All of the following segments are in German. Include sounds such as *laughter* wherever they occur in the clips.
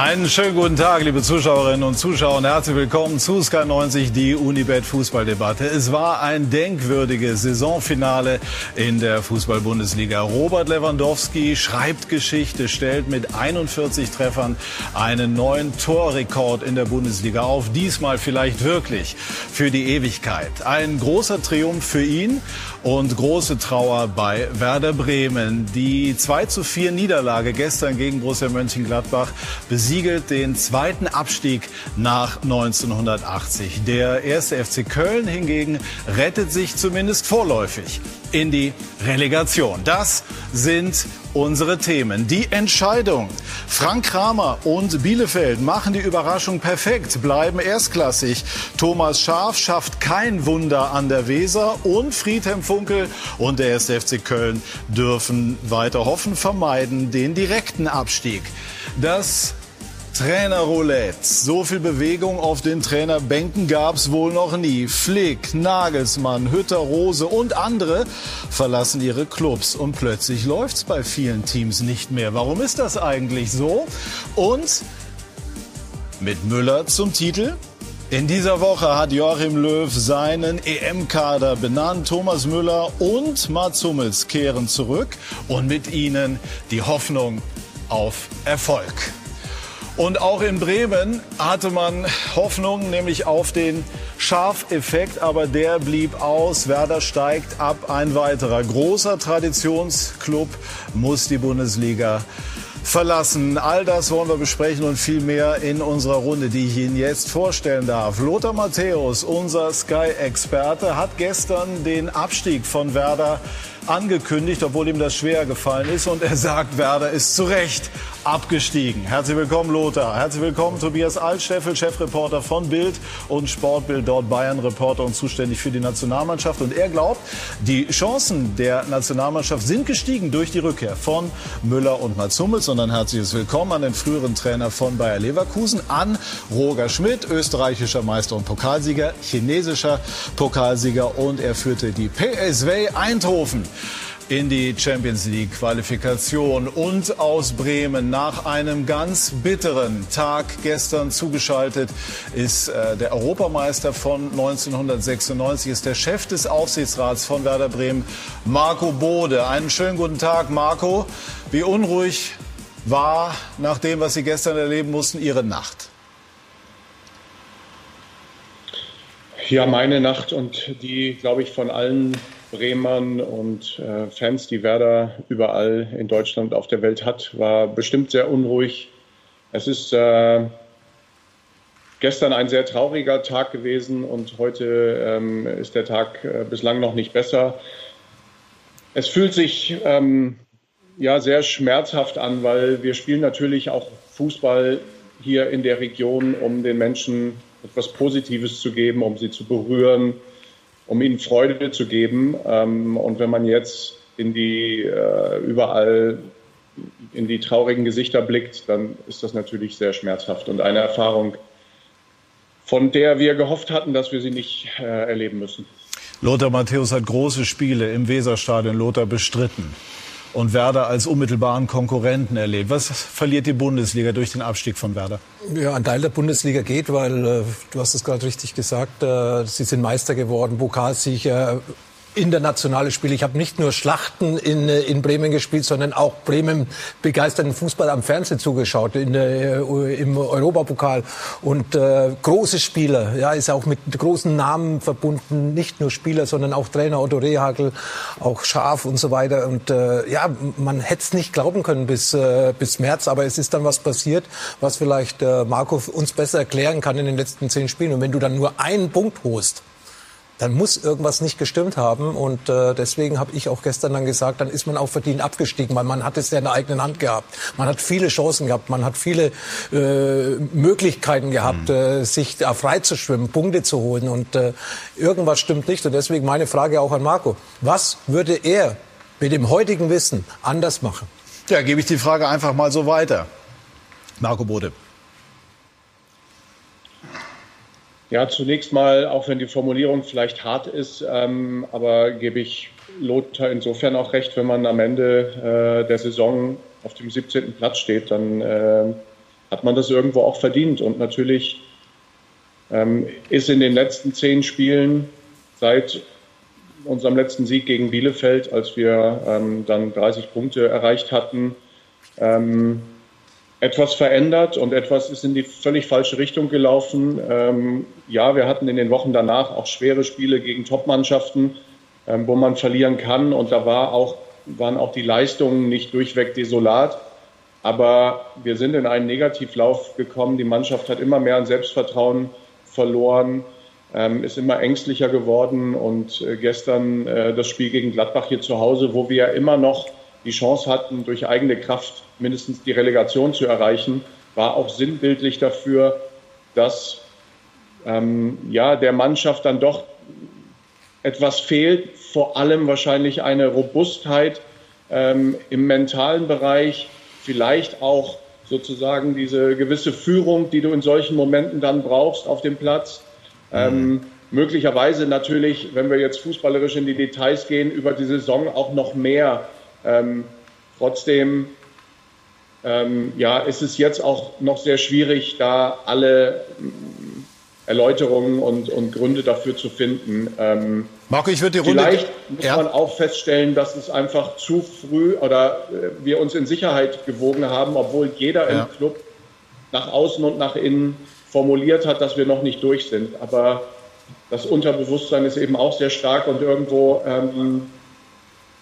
Einen schönen guten Tag, liebe Zuschauerinnen und Zuschauer und herzlich willkommen zu Sky 90, die Unibet Fußballdebatte. Es war ein denkwürdiges Saisonfinale in der Fußball-Bundesliga. Robert Lewandowski schreibt Geschichte, stellt mit 41 Treffern einen neuen Torrekord in der Bundesliga auf. Diesmal vielleicht wirklich für die Ewigkeit. Ein großer Triumph für ihn und große Trauer bei Werder Bremen. Die 2 zu 4 Niederlage gestern gegen Borussia Mönchengladbach besiegelt den zweiten Abstieg nach 1980. Der erste FC Köln hingegen rettet sich zumindest vorläufig in die Relegation. Das sind unsere Themen. Die Entscheidung. Frank Kramer und Bielefeld machen die Überraschung perfekt, bleiben erstklassig. Thomas Schaf schafft kein Wunder an der Weser und Friedhelm Funkel und der erste FC Köln dürfen weiter hoffen, vermeiden den direkten Abstieg. Das Trainerroulette. So viel Bewegung auf den Trainerbänken gab es wohl noch nie. Flick, Nagelsmann, Hütter, Rose und andere verlassen ihre Clubs. Und plötzlich läuft es bei vielen Teams nicht mehr. Warum ist das eigentlich so? Und mit Müller zum Titel? In dieser Woche hat Joachim Löw seinen EM-Kader benannt. Thomas Müller und Mats Hummels kehren zurück und mit ihnen die Hoffnung auf Erfolg. Und auch in Bremen hatte man Hoffnung, nämlich auf den Scharfeffekt, aber der blieb aus. Werder steigt ab. Ein weiterer großer Traditionsklub muss die Bundesliga verlassen. All das wollen wir besprechen und viel mehr in unserer Runde, die ich Ihnen jetzt vorstellen darf. Lothar Matthäus, unser Sky-Experte, hat gestern den Abstieg von Werder angekündigt, obwohl ihm das schwer gefallen ist. Und er sagt, Werder ist zu Recht abgestiegen. Herzlich willkommen, Lothar. Herzlich willkommen, Tobias Altsteffel, Chefreporter von Bild und Sportbild, dort Bayern-Reporter und zuständig für die Nationalmannschaft. Und er glaubt, die Chancen der Nationalmannschaft sind gestiegen durch die Rückkehr von Müller und Mats Hummels. Und ein herzliches Willkommen an den früheren Trainer von Bayer Leverkusen, an Roger Schmidt, österreichischer Meister und Pokalsieger, chinesischer Pokalsieger. Und er führte die PSV Eindhoven in die Champions League Qualifikation und aus Bremen nach einem ganz bitteren Tag gestern zugeschaltet ist äh, der Europameister von 1996 ist der Chef des Aufsichtsrats von Werder Bremen Marco Bode. Einen schönen guten Tag Marco. Wie unruhig war nach dem, was Sie gestern erleben mussten, Ihre Nacht? Ja, meine Nacht und die, glaube ich, von allen Bremern und äh, Fans, die Werder überall in Deutschland auf der Welt hat, war bestimmt sehr unruhig. Es ist äh, gestern ein sehr trauriger Tag gewesen und heute ähm, ist der Tag äh, bislang noch nicht besser. Es fühlt sich ähm, ja sehr schmerzhaft an, weil wir spielen natürlich auch Fußball hier in der Region, um den Menschen etwas Positives zu geben, um sie zu berühren, um ihnen Freude zu geben. Ähm, und wenn man jetzt in die äh, überall in die traurigen Gesichter blickt, dann ist das natürlich sehr schmerzhaft und eine Erfahrung, von der wir gehofft hatten, dass wir sie nicht äh, erleben müssen. Lothar Matthäus hat große Spiele im Weserstadion Lothar bestritten und Werder als unmittelbaren Konkurrenten erlebt. Was verliert die Bundesliga durch den Abstieg von Werder? Ja, ein Teil der Bundesliga geht, weil äh, du hast es gerade richtig gesagt, äh, sie sind Meister geworden, Pokalsieger, internationale Spiele. Ich habe nicht nur Schlachten in, äh, in Bremen gespielt, sondern auch Bremen begeisterten Fußball am Fernsehen zugeschaut, in äh, im Europapokal. Und äh, große Spieler, ja, ist auch mit großen Namen verbunden, nicht nur Spieler, sondern auch Trainer Otto Rehagel, auch Schaf und so weiter. Und äh, ja, man hätte es nicht glauben können bis, äh, bis März, aber es ist dann was passiert, was vielleicht äh, Marco uns besser erklären kann in den letzten zehn Spielen. Und wenn du dann nur einen Punkt holst, dann muss irgendwas nicht gestimmt haben. Und äh, deswegen habe ich auch gestern dann gesagt, dann ist man auch verdient abgestiegen, weil man hat es ja in der eigenen Hand gehabt. Man hat viele Chancen gehabt, man hat viele äh, Möglichkeiten gehabt, mhm. äh, sich da frei zu schwimmen, Punkte zu holen. Und äh, irgendwas stimmt nicht. Und deswegen meine Frage auch an Marco. Was würde er mit dem heutigen Wissen anders machen? Ja, gebe ich die Frage einfach mal so weiter. Marco Bode. Ja, zunächst mal, auch wenn die Formulierung vielleicht hart ist, ähm, aber gebe ich Lothar insofern auch recht, wenn man am Ende äh, der Saison auf dem 17. Platz steht, dann äh, hat man das irgendwo auch verdient. Und natürlich ähm, ist in den letzten zehn Spielen seit unserem letzten Sieg gegen Bielefeld, als wir ähm, dann 30 Punkte erreicht hatten, ähm, etwas verändert und etwas ist in die völlig falsche Richtung gelaufen. Ähm, ja, wir hatten in den Wochen danach auch schwere Spiele gegen Topmannschaften, ähm, wo man verlieren kann und da war auch, waren auch die Leistungen nicht durchweg desolat. Aber wir sind in einen Negativlauf gekommen. Die Mannschaft hat immer mehr an Selbstvertrauen verloren, ähm, ist immer ängstlicher geworden. Und äh, gestern äh, das Spiel gegen Gladbach hier zu Hause, wo wir ja immer noch die Chance hatten, durch eigene Kraft mindestens die Relegation zu erreichen, war auch sinnbildlich dafür, dass ähm, ja, der Mannschaft dann doch etwas fehlt, vor allem wahrscheinlich eine Robustheit ähm, im mentalen Bereich, vielleicht auch sozusagen diese gewisse Führung, die du in solchen Momenten dann brauchst auf dem Platz. Ähm, mhm. möglicherweise natürlich, wenn wir jetzt fußballerisch in die Details gehen, über die Saison auch noch mehr. Ähm, trotzdem ähm, ja, ist es jetzt auch noch sehr schwierig, da alle mm, Erläuterungen und, und Gründe dafür zu finden. Ähm, Marco, ich würde die Runde. Vielleicht muss ja. man auch feststellen, dass es einfach zu früh oder äh, wir uns in Sicherheit gewogen haben, obwohl jeder ja. im Club nach außen und nach innen formuliert hat, dass wir noch nicht durch sind. Aber das Unterbewusstsein ist eben auch sehr stark und irgendwo ähm,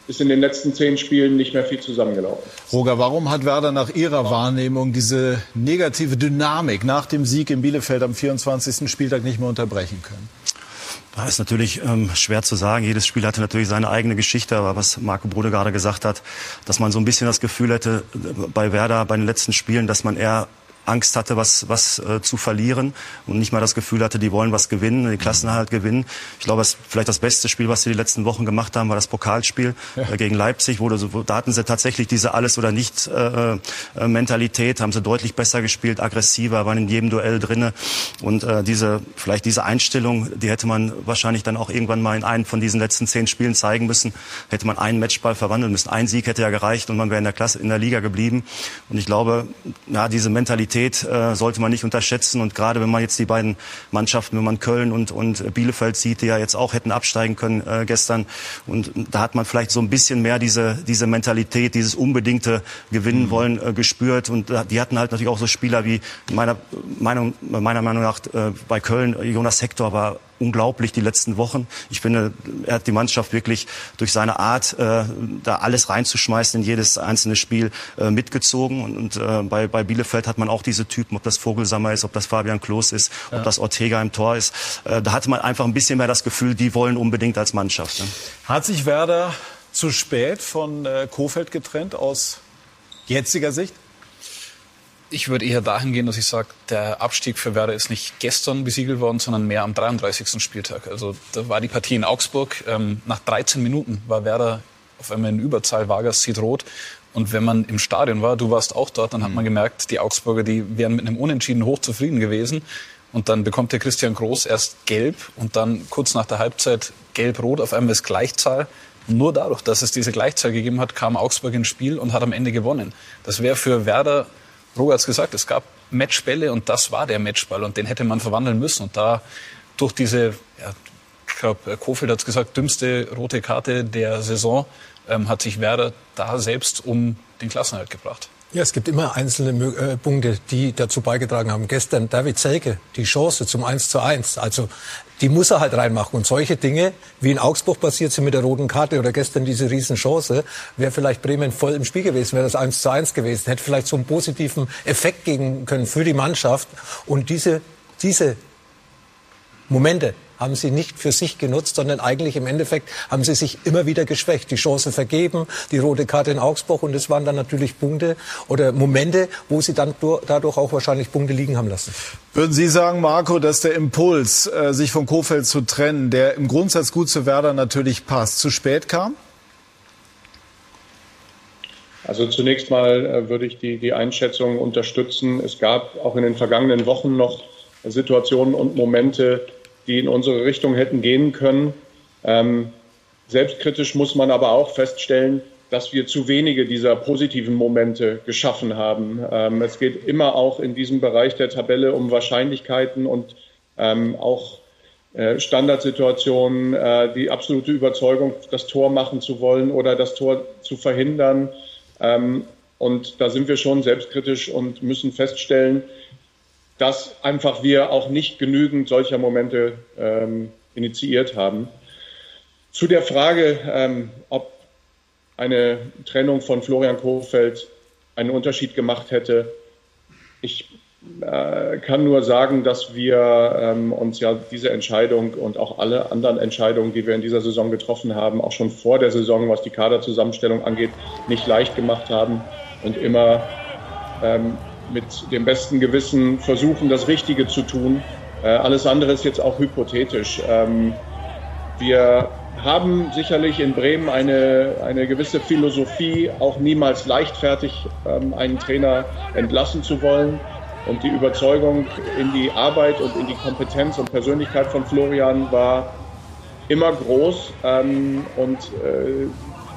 ist in den letzten zehn Spielen nicht mehr viel zusammengelaufen. Roger, warum hat Werder nach Ihrer Wahrnehmung diese negative Dynamik nach dem Sieg in Bielefeld am 24. Spieltag nicht mehr unterbrechen können? Das ist natürlich ähm, schwer zu sagen. Jedes Spiel hatte natürlich seine eigene Geschichte. Aber was Marco Brode gerade gesagt hat, dass man so ein bisschen das Gefühl hätte, äh, bei Werder bei den letzten Spielen, dass man eher Angst hatte, was, was äh, zu verlieren und nicht mal das Gefühl hatte, die wollen was gewinnen, die Klassenerhalt gewinnen. Ich glaube, das vielleicht das beste Spiel, was sie die letzten Wochen gemacht haben, war das Pokalspiel ja. äh, gegen Leipzig, wo, wo da hatten sie tatsächlich diese alles oder nicht äh, äh, Mentalität, haben sie deutlich besser gespielt, aggressiver, waren in jedem Duell drinne und äh, diese vielleicht diese Einstellung, die hätte man wahrscheinlich dann auch irgendwann mal in einem von diesen letzten zehn Spielen zeigen müssen. Hätte man einen Matchball verwandeln müssen, ein Sieg hätte ja gereicht und man wäre in der Klasse in der Liga geblieben. Und ich glaube, ja, diese Mentalität Qualität äh, sollte man nicht unterschätzen. Und gerade wenn man jetzt die beiden Mannschaften, wenn man Köln und, und Bielefeld sieht, die ja jetzt auch hätten absteigen können äh, gestern. Und da hat man vielleicht so ein bisschen mehr diese, diese Mentalität, dieses unbedingte Gewinnen mhm. wollen äh, gespürt. Und äh, die hatten halt natürlich auch so Spieler wie meiner Meinung, meiner Meinung nach äh, bei Köln, Jonas Hector war unglaublich die letzten Wochen. Ich finde, er hat die Mannschaft wirklich durch seine Art, äh, da alles reinzuschmeißen in jedes einzelne Spiel äh, mitgezogen. Und, und äh, bei, bei Bielefeld hat man auch diese Typen, ob das Vogelsammer ist, ob das Fabian Klos ist, ja. ob das Ortega im Tor ist. Äh, da hatte man einfach ein bisschen mehr das Gefühl, die wollen unbedingt als Mannschaft. Ne? Hat sich Werder zu spät von äh, Kofeld getrennt aus jetziger Sicht? Ich würde eher dahin gehen, dass ich sage, der Abstieg für Werder ist nicht gestern besiegelt worden, sondern mehr am 33. Spieltag. Also da war die Partie in Augsburg. Ähm, nach 13 Minuten war Werder auf einmal in Überzahl. Vargas sieht rot. Und wenn man im Stadion war, du warst auch dort, dann hat man mhm. gemerkt, die Augsburger, die wären mit einem Unentschieden hochzufrieden gewesen. Und dann bekommt der Christian Groß erst gelb und dann kurz nach der Halbzeit gelb-rot. Auf einmal ist Gleichzahl. Nur dadurch, dass es diese Gleichzahl gegeben hat, kam Augsburg ins Spiel und hat am Ende gewonnen. Das wäre für Werder Roger hat es gesagt, es gab Matchbälle und das war der Matchball und den hätte man verwandeln müssen. Und da durch diese, ja, ich glaube, Kofeld hat es gesagt, dümmste rote Karte der Saison, ähm, hat sich Werder da selbst um den Klassenhalt gebracht. Ja, es gibt immer einzelne äh, Punkte, die dazu beigetragen haben. Gestern David Selke, die Chance zum 1 zu 1. Also die muss er halt reinmachen. Und solche Dinge, wie in Augsburg passiert sind mit der roten Karte oder gestern diese Riesenchance, wäre vielleicht Bremen voll im Spiel gewesen, wäre das 1 zu 1 gewesen, hätte vielleicht so einen positiven Effekt geben können für die Mannschaft. Und diese, diese Momente, haben sie nicht für sich genutzt, sondern eigentlich im Endeffekt haben sie sich immer wieder geschwächt. Die Chance vergeben, die rote Karte in Augsburg und es waren dann natürlich Punkte oder Momente, wo sie dann dadurch auch wahrscheinlich Punkte liegen haben lassen. Würden Sie sagen, Marco, dass der Impuls, äh, sich von Kofeld zu trennen, der im Grundsatz gut zu Werder natürlich passt, zu spät kam? Also zunächst mal äh, würde ich die, die Einschätzung unterstützen. Es gab auch in den vergangenen Wochen noch Situationen und Momente, die in unsere Richtung hätten gehen können. Ähm, selbstkritisch muss man aber auch feststellen, dass wir zu wenige dieser positiven Momente geschaffen haben. Ähm, es geht immer auch in diesem Bereich der Tabelle um Wahrscheinlichkeiten und ähm, auch äh, Standardsituationen, äh, die absolute Überzeugung, das Tor machen zu wollen oder das Tor zu verhindern. Ähm, und da sind wir schon selbstkritisch und müssen feststellen, dass einfach wir auch nicht genügend solcher Momente ähm, initiiert haben. Zu der Frage, ähm, ob eine Trennung von Florian Kohfeldt einen Unterschied gemacht hätte. Ich äh, kann nur sagen, dass wir ähm, uns ja diese Entscheidung und auch alle anderen Entscheidungen, die wir in dieser Saison getroffen haben, auch schon vor der Saison, was die Kaderzusammenstellung angeht, nicht leicht gemacht haben und immer ähm, mit dem besten Gewissen versuchen, das Richtige zu tun. Äh, alles andere ist jetzt auch hypothetisch. Ähm, wir haben sicherlich in Bremen eine, eine gewisse Philosophie, auch niemals leichtfertig ähm, einen Trainer entlassen zu wollen. Und die Überzeugung in die Arbeit und in die Kompetenz und Persönlichkeit von Florian war immer groß. Ähm, und äh,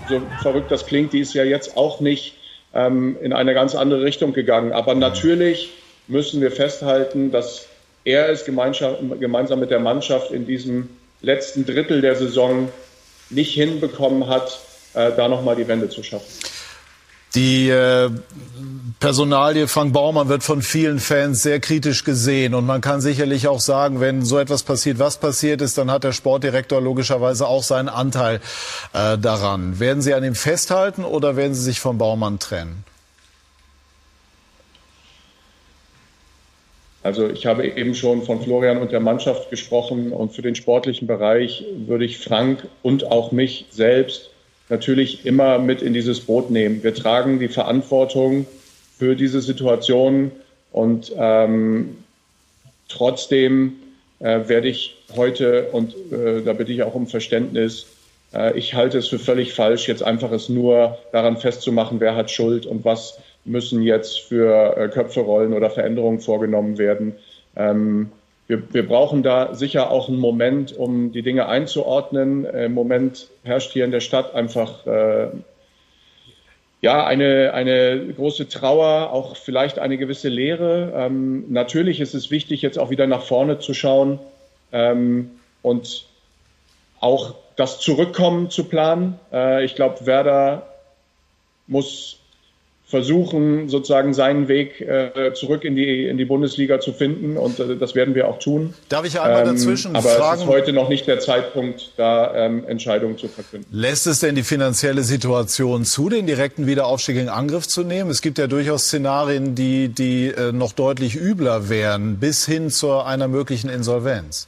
so verrückt das klingt, die ist ja jetzt auch nicht ähm, in eine ganz andere Richtung gegangen. Aber natürlich müssen wir festhalten, dass er es gemeinsam mit der Mannschaft in diesem letzten Drittel der Saison nicht hinbekommen hat, äh, da nochmal die Wende zu schaffen. Die äh, Personalie Frank Baumann wird von vielen Fans sehr kritisch gesehen und man kann sicherlich auch sagen, wenn so etwas passiert, was passiert ist, dann hat der Sportdirektor logischerweise auch seinen Anteil äh, daran. Werden Sie an ihm festhalten oder werden Sie sich von Baumann trennen? Also ich habe eben schon von Florian und der Mannschaft gesprochen und für den sportlichen Bereich würde ich Frank und auch mich selbst natürlich immer mit in dieses Boot nehmen. Wir tragen die Verantwortung für diese Situation und ähm, trotzdem äh, werde ich heute, und äh, da bitte ich auch um Verständnis, äh, ich halte es für völlig falsch, jetzt einfach es nur daran festzumachen, wer hat Schuld und was müssen jetzt für äh, Köpfe rollen oder Veränderungen vorgenommen werden. Ähm, wir, wir, brauchen da sicher auch einen Moment, um die Dinge einzuordnen. Im Moment herrscht hier in der Stadt einfach äh, ja eine, eine große Trauer, auch vielleicht eine gewisse Leere. Ähm, natürlich ist es wichtig, jetzt auch wieder nach vorne zu schauen ähm, und auch das Zurückkommen zu planen. Äh, ich glaube, Werder muss versuchen, sozusagen seinen Weg äh, zurück in die, in die Bundesliga zu finden. Und äh, das werden wir auch tun. Darf ich einmal ähm, dazwischen aber fragen? Aber es ist heute noch nicht der Zeitpunkt, da ähm, Entscheidungen zu verkünden. Lässt es denn die finanzielle Situation zu, den direkten Wiederaufstieg in Angriff zu nehmen? Es gibt ja durchaus Szenarien, die, die äh, noch deutlich übler wären, bis hin zu einer möglichen Insolvenz.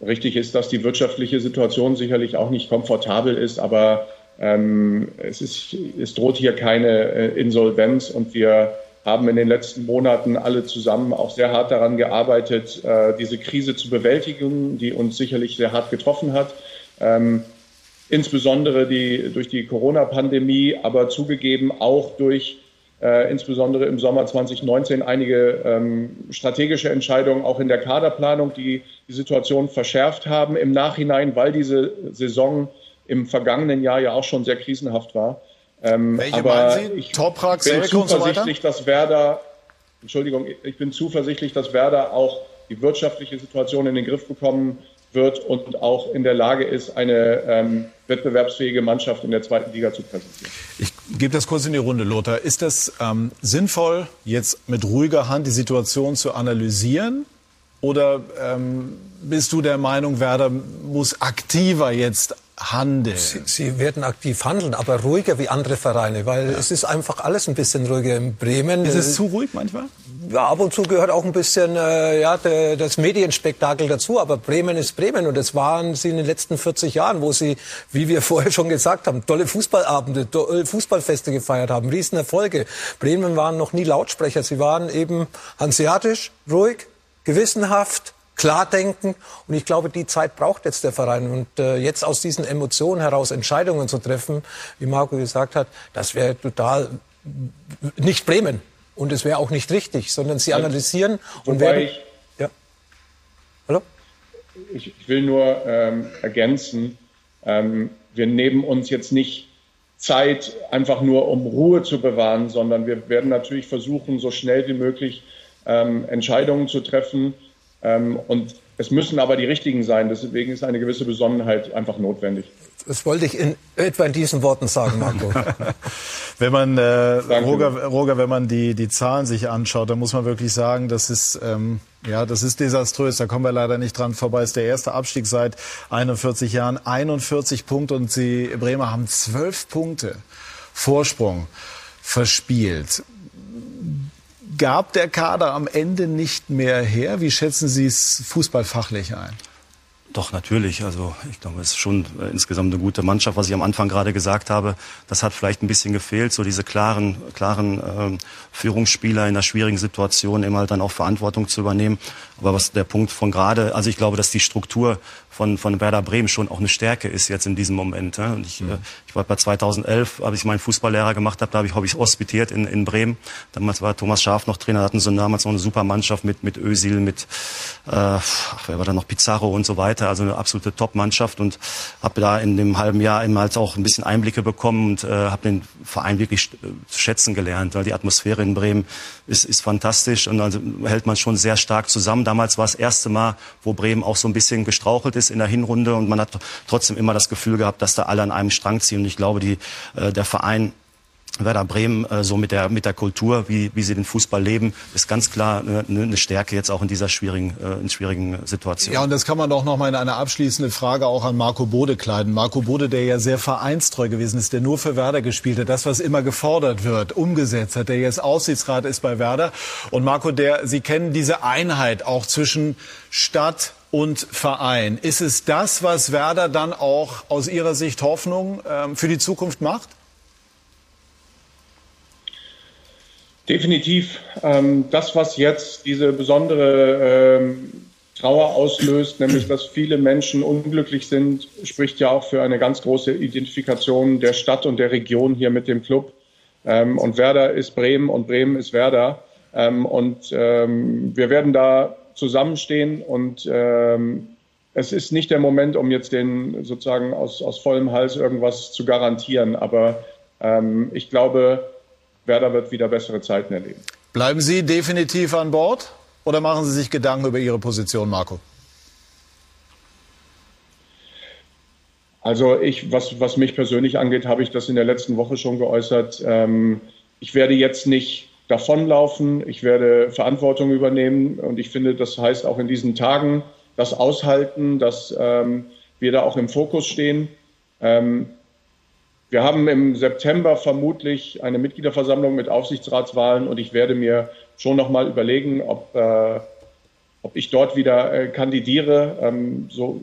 Richtig ist, dass die wirtschaftliche Situation sicherlich auch nicht komfortabel ist, aber ähm, es, ist, es droht hier keine äh, Insolvenz und wir haben in den letzten Monaten alle zusammen auch sehr hart daran gearbeitet, äh, diese Krise zu bewältigen, die uns sicherlich sehr hart getroffen hat. Ähm, insbesondere die, durch die Corona-Pandemie, aber zugegeben auch durch äh, insbesondere im Sommer 2019 einige ähm, strategische Entscheidungen auch in der Kaderplanung, die die Situation verschärft haben im Nachhinein, weil diese Saison im vergangenen Jahr ja auch schon sehr krisenhaft war. Ähm, Welche aber meinen Sie? Ich Toprak, bin Selke zuversichtlich, so dass Werder, Entschuldigung, ich bin zuversichtlich, dass Werder auch die wirtschaftliche Situation in den Griff bekommen wird und auch in der Lage ist, eine ähm, wettbewerbsfähige Mannschaft in der zweiten Liga zu präsentieren. Ich gebe das kurz in die Runde, Lothar. Ist das ähm, sinnvoll, jetzt mit ruhiger Hand die Situation zu analysieren? Oder ähm, bist du der Meinung, Werder muss aktiver jetzt handeln. Sie, Sie, werden aktiv handeln, aber ruhiger wie andere Vereine, weil ja. es ist einfach alles ein bisschen ruhiger in Bremen. Ist es zu ruhig manchmal? Ja, ab und zu gehört auch ein bisschen äh, ja, der, das Medienspektakel dazu, aber Bremen ist Bremen und das waren sie in den letzten 40 Jahren, wo sie, wie wir *laughs* vorher schon gesagt haben, tolle Fußballabende, tolle Fußballfeste gefeiert haben, Riesenerfolge. Bremen waren noch nie Lautsprecher, sie waren eben hanseatisch, ruhig, gewissenhaft, klar denken. Und ich glaube, die Zeit braucht jetzt der Verein. Und äh, jetzt aus diesen Emotionen heraus Entscheidungen zu treffen, wie Marco gesagt hat, das wäre total nicht Bremen. Und es wäre auch nicht richtig, sondern sie analysieren Wobei und werden. Ich, ja. Hallo? Ich will nur ähm, ergänzen, ähm, wir nehmen uns jetzt nicht Zeit einfach nur, um Ruhe zu bewahren, sondern wir werden natürlich versuchen, so schnell wie möglich ähm, Entscheidungen zu treffen. Ähm, und es müssen aber die richtigen sein. Deswegen ist eine gewisse Besonnenheit einfach notwendig. Das wollte ich in etwa in diesen Worten sagen, Marco. *laughs* wenn man, äh, Roger, Roger, wenn man die, die Zahlen sich anschaut, dann muss man wirklich sagen, das ist, ähm, ja, das ist desaströs. Da kommen wir leider nicht dran vorbei. Es ist der erste Abstieg seit 41 Jahren. 41 Punkte und sie, Bremer haben 12 Punkte Vorsprung verspielt. Gab der Kader am Ende nicht mehr her? Wie schätzen Sie es fußballfachlich ein? Doch, natürlich. Also ich glaube, es ist schon äh, insgesamt eine gute Mannschaft, was ich am Anfang gerade gesagt habe. Das hat vielleicht ein bisschen gefehlt, so diese klaren, klaren ähm, Führungsspieler in einer schwierigen Situation immer dann auch Verantwortung zu übernehmen. Aber was der Punkt von gerade, also ich glaube, dass die Struktur von, von Werder Bremen schon auch eine Stärke ist jetzt in diesem Moment. Ne? Und ich, mhm. äh, ich war bei 2011, habe ich meinen Fußballlehrer gemacht habe, da habe ich, hab ich hospitiert in, in Bremen. Damals war Thomas Schaf noch Trainer, hatten so damals noch eine super Mannschaft mit, mit Özil, mit, äh, wer war da noch, Pizarro und so weiter. Also eine absolute Top-Mannschaft und habe da in dem halben Jahr immer halt auch ein bisschen Einblicke bekommen und äh, habe den Verein wirklich zu schätzen gelernt, weil die Atmosphäre in Bremen ist, ist fantastisch und also hält man schon sehr stark zusammen. Damals war das erste Mal, wo Bremen auch so ein bisschen gestrauchelt ist ist in der Hinrunde und man hat trotzdem immer das Gefühl gehabt, dass da alle an einem Strang ziehen. Und ich glaube, die, äh, der Verein Werder Bremen äh, so mit der mit der Kultur, wie wie sie den Fußball leben, ist ganz klar eine, eine Stärke jetzt auch in dieser schwierigen äh, in schwierigen Situation. Ja, und das kann man doch noch mal in eine abschließende Frage auch an Marco Bode kleiden. Marco Bode, der ja sehr vereinstreu gewesen ist, der nur für Werder gespielt hat, das was immer gefordert wird, umgesetzt hat, der jetzt Aussichtsrat ist bei Werder und Marco, der Sie kennen diese Einheit auch zwischen Stadt und Verein. Ist es das, was Werder dann auch aus Ihrer Sicht Hoffnung ähm, für die Zukunft macht? Definitiv. Ähm, das, was jetzt diese besondere ähm, Trauer auslöst, nämlich dass viele Menschen unglücklich sind, spricht ja auch für eine ganz große Identifikation der Stadt und der Region hier mit dem Club. Ähm, und Werder ist Bremen und Bremen ist Werder. Ähm, und ähm, wir werden da zusammenstehen und ähm, es ist nicht der Moment, um jetzt den sozusagen aus, aus vollem Hals irgendwas zu garantieren, aber ich glaube, Werder wird wieder bessere Zeiten erleben. Bleiben Sie definitiv an Bord oder machen Sie sich Gedanken über Ihre Position, Marco? Also ich, was, was mich persönlich angeht, habe ich das in der letzten Woche schon geäußert. Ähm, ich werde jetzt nicht davonlaufen, ich werde Verantwortung übernehmen und ich finde, das heißt auch in diesen Tagen das aushalten, dass ähm, wir da auch im Fokus stehen. Ähm, wir haben im September vermutlich eine Mitgliederversammlung mit Aufsichtsratswahlen und ich werde mir schon noch mal überlegen, ob, äh, ob ich dort wieder äh, kandidiere. Ähm, so,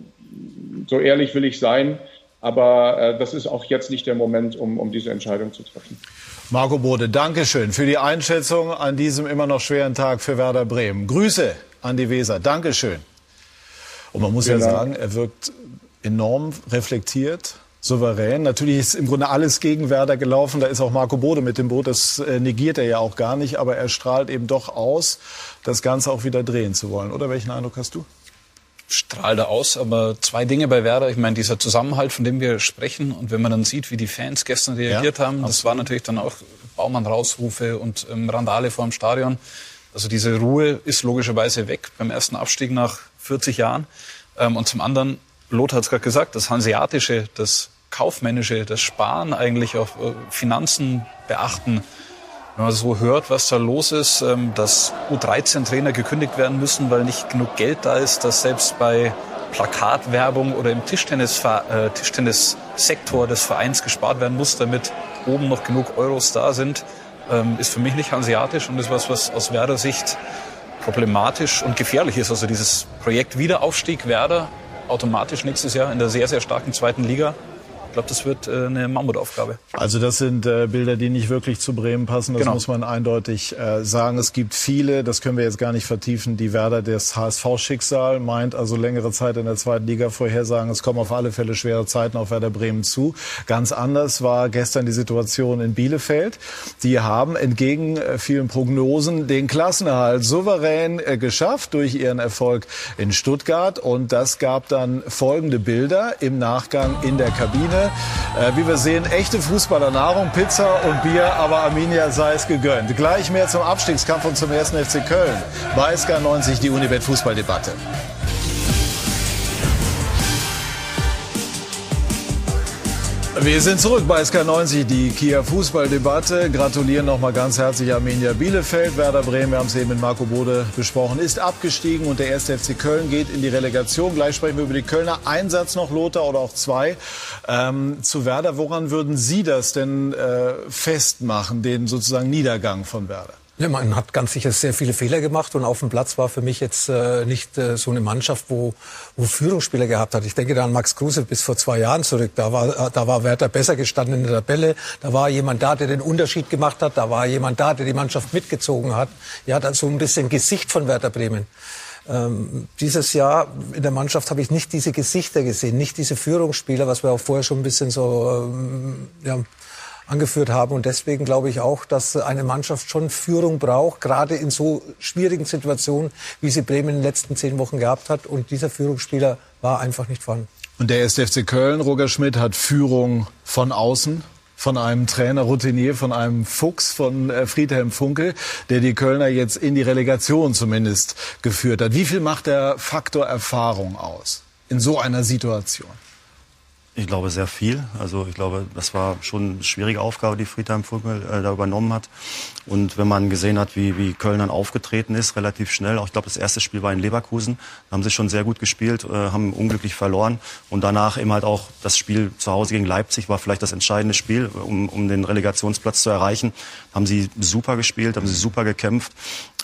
so ehrlich will ich sein. Aber äh, das ist auch jetzt nicht der Moment, um, um diese Entscheidung zu treffen. Marco Bode, danke schön für die Einschätzung an diesem immer noch schweren Tag für Werder Bremen. Grüße an die Weser. Dankeschön. Und man muss genau. ja sagen, er wirkt enorm reflektiert, souverän. Natürlich ist im Grunde alles gegen Werder gelaufen. Da ist auch Marco Bode mit dem Boot. Das äh, negiert er ja auch gar nicht. Aber er strahlt eben doch aus, das Ganze auch wieder drehen zu wollen. Oder welchen Eindruck hast du? Strahlt er aus, aber zwei Dinge bei Werder. Ich meine, dieser Zusammenhalt, von dem wir sprechen, und wenn man dann sieht, wie die Fans gestern reagiert ja, haben, absolut. das war natürlich dann auch Baumann-Rausrufe und ähm, Randale vor dem Stadion. Also diese Ruhe ist logischerweise weg beim ersten Abstieg nach 40 Jahren. Ähm, und zum anderen Lothar hat es gerade gesagt, das Hanseatische, das Kaufmännische, das Sparen eigentlich auf äh, Finanzen beachten. Wenn man so hört, was da los ist, ähm, dass U13-Trainer gekündigt werden müssen, weil nicht genug Geld da ist, dass selbst bei Plakatwerbung oder im Tischtennis, äh, Tischtennissektor des Vereins gespart werden muss, damit oben noch genug Euros da sind, ähm, ist für mich nicht hanseatisch und ist was, was aus Werder Sicht problematisch und gefährlich ist. Also dieses Projekt Wiederaufstieg Werder automatisch nächstes Jahr in der sehr, sehr starken zweiten Liga Ich glaube, das wird äh, eine Mammutaufgabe. Also das sind äh, Bilder, die nicht wirklich zu Bremen passen. Das genau. muss man eindeutig äh, sagen. Es gibt viele, das können wir jetzt gar nicht vertiefen, die Werder das HSV-Schicksal meint, also längere Zeit in der zweiten Liga vorhersagen. Es kommen auf alle Fälle schwere Zeiten auf Werder Bremen zu. Ganz anders war gestern die Situation in Bielefeld. Die haben entgegen äh, vielen Prognosen den Klassenerhalt souverän äh, geschafft durch ihren Erfolg in Stuttgart. Und das gab dann folgende Bilder im Nachgang in der Kabine. Äh, wie wir sehen, echte Fußballernahrung, Pizza und Bier, aber Arminia sei es gegönnt. Gleich mehr zum Abstiegskampf und zum ersten FC Köln. Bei SK90 die Unibet Fußballdebatte. Wir sind zurück bei SK90, die Kia Fußballdebatte. Gratulieren nochmal ganz herzlich Arminia Bielefeld. Werder Bremen, wir haben es eben mit Marco Bode besprochen, ist abgestiegen und der erste FC Köln geht in die Relegation. Gleich sprechen wir über die Kölner. Einsatz noch, Lothar, oder auch zwei. Ähm, zu Werder, woran würden Sie das denn äh, festmachen, den sozusagen Niedergang von Werder? Ja, man hat ganz sicher sehr viele Fehler gemacht und auf dem Platz war für mich jetzt äh, nicht äh, so eine Mannschaft, wo, wo Führungsspieler gehabt hat. Ich denke da an Max Kruse bis vor zwei Jahren zurück. Da war, äh, da war Werder besser gestanden in der Tabelle. Da war jemand da, der den Unterschied gemacht hat. Da war jemand da, der die Mannschaft mitgezogen hat. Ja, dann so ein bisschen Gesicht von Werder Bremen. Ähm, dieses Jahr in der Mannschaft habe ich nicht diese Gesichter gesehen, nicht diese Führungsspieler, was wir auch vorher schon ein bisschen so ähm, ja, angeführt haben. Und deswegen glaube ich auch, dass eine Mannschaft schon Führung braucht, gerade in so schwierigen Situationen, wie sie Bremen in den letzten zehn Wochen gehabt hat. Und dieser Führungsspieler war einfach nicht vorhanden. Und der erste FC Köln, Roger Schmidt, hat Führung von außen von einem Trainer Routinier, von einem Fuchs, von äh, Friedhelm Funkel, der die Kölner jetzt in die Relegation zumindest geführt hat. Wie viel macht der Faktor Erfahrung aus in so einer Situation? Ich glaube sehr viel. Also ich glaube, das war schon eine schwierige Aufgabe, die Friedhelm Funkel äh, da übernommen hat. Und wenn man gesehen hat, wie, wie Köln dann aufgetreten ist, relativ schnell, auch ich glaube, das erste Spiel war in Leverkusen, da haben sie schon sehr gut gespielt, äh, haben unglücklich verloren. Und danach eben halt auch das Spiel zu Hause gegen Leipzig war vielleicht das entscheidende Spiel, um, um den Relegationsplatz zu erreichen. Haben sie super gespielt, haben sie super gekämpft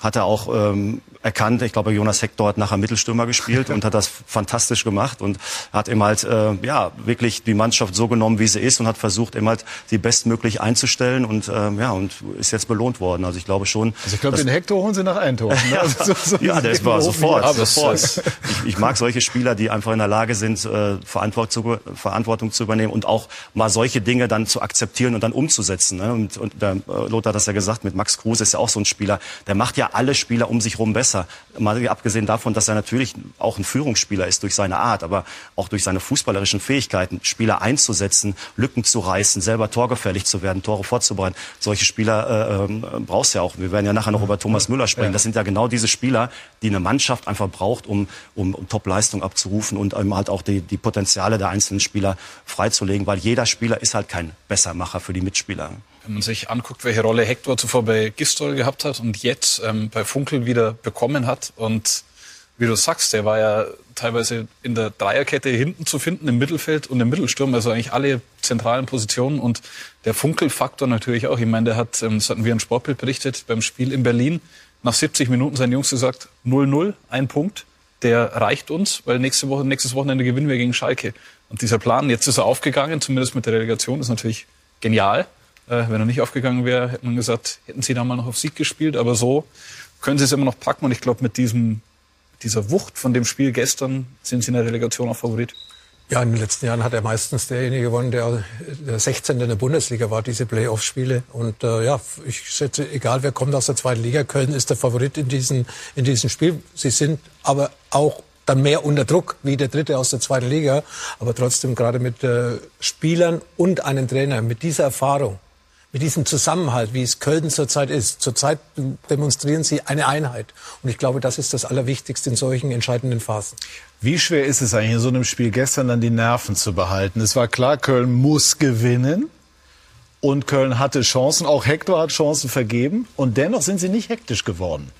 hat er auch ähm, erkannt. Ich glaube, Jonas Hector hat nachher Mittelstürmer gespielt *laughs* und hat das fantastisch gemacht und hat eben halt äh, ja wirklich die Mannschaft so genommen, wie sie ist und hat versucht, eben halt sie bestmöglich einzustellen und äh, ja und ist jetzt belohnt worden. Also ich glaube schon. Also ich glaube, den Hector holen sie nach Eindhoven. *laughs* Ne? Also so, so ja, der ist war sofort. Ja, sofort. Ich, ich, mag solche Spieler, die einfach in der Lage sind, äh, Verantwortung zu, Verantwortung zu übernehmen und auch mal solche Dinge dann zu akzeptieren und dann umzusetzen. Ne? Und, und äh, Lothar hat das ja gesagt, mit Max Kruse ist ja auch so ein Spieler, der macht ja alle Spieler um sich herum besser. Mal abgesehen davon, dass er natürlich auch ein Führungsspieler ist durch seine Art, aber auch durch seine fußballerischen Fähigkeiten, Spieler einzusetzen, Lücken zu reißen, selber torgefährlich zu werden, Tore vorzubereiten. Solche Spieler äh, äh, brauchst du ja auch. Wir werden ja nachher noch über Thomas Müller sprechen. Das sind ja genau diese Spieler, die eine Mannschaft einfach braucht, um, um, um Top-Leistung abzurufen und um halt auch die, die Potenziale der einzelnen Spieler freizulegen, weil jeder Spieler ist halt kein Bessermacher für die Mitspieler. Wenn man sich anguckt, welche Rolle Hector zuvor bei Gistol gehabt hat und jetzt ähm, bei Funkel wieder bekommen hat und wie du sagst, der war ja teilweise in der Dreierkette hinten zu finden, im Mittelfeld und im Mittelsturm, also eigentlich alle zentralen Positionen und der Funkelfaktor natürlich auch. Ich meine, der hat, ähm, das hatten wir im Sportbild berichtet, beim Spiel in Berlin nach 70 Minuten seinen Jungs gesagt, 0-0, ein Punkt, der reicht uns, weil nächste Woche, nächstes Wochenende gewinnen wir gegen Schalke. Und dieser Plan, jetzt ist er aufgegangen, zumindest mit der Relegation, ist natürlich genial. Äh, wenn er nicht aufgegangen wäre, hätte man gesagt, hätten sie da mal noch auf Sieg gespielt. Aber so können sie es immer noch packen. Und ich glaube, mit diesem, dieser Wucht von dem Spiel gestern sind sie in der Relegation auch Favorit. Ja, in den letzten Jahren hat er meistens derjenige gewonnen, der der 16. in der Bundesliga war, diese Playoff-Spiele. Und äh, ja, ich schätze, egal wer kommt aus der zweiten Liga, Köln ist der Favorit in diesem in diesem Spiel. Sie sind aber auch dann mehr unter Druck wie der Dritte aus der zweiten Liga. Aber trotzdem gerade mit äh, Spielern und einem Trainer, mit dieser Erfahrung, mit diesem Zusammenhalt, wie es Köln zurzeit ist. Zurzeit demonstrieren sie eine Einheit. Und ich glaube, das ist das Allerwichtigste in solchen entscheidenden Phasen. Wie schwer ist es eigentlich in so einem Spiel gestern dann die Nerven zu behalten? Es war klar, Köln muss gewinnen. Und Köln hatte Chancen, auch Hector hat Chancen vergeben. Und dennoch sind sie nicht hektisch geworden.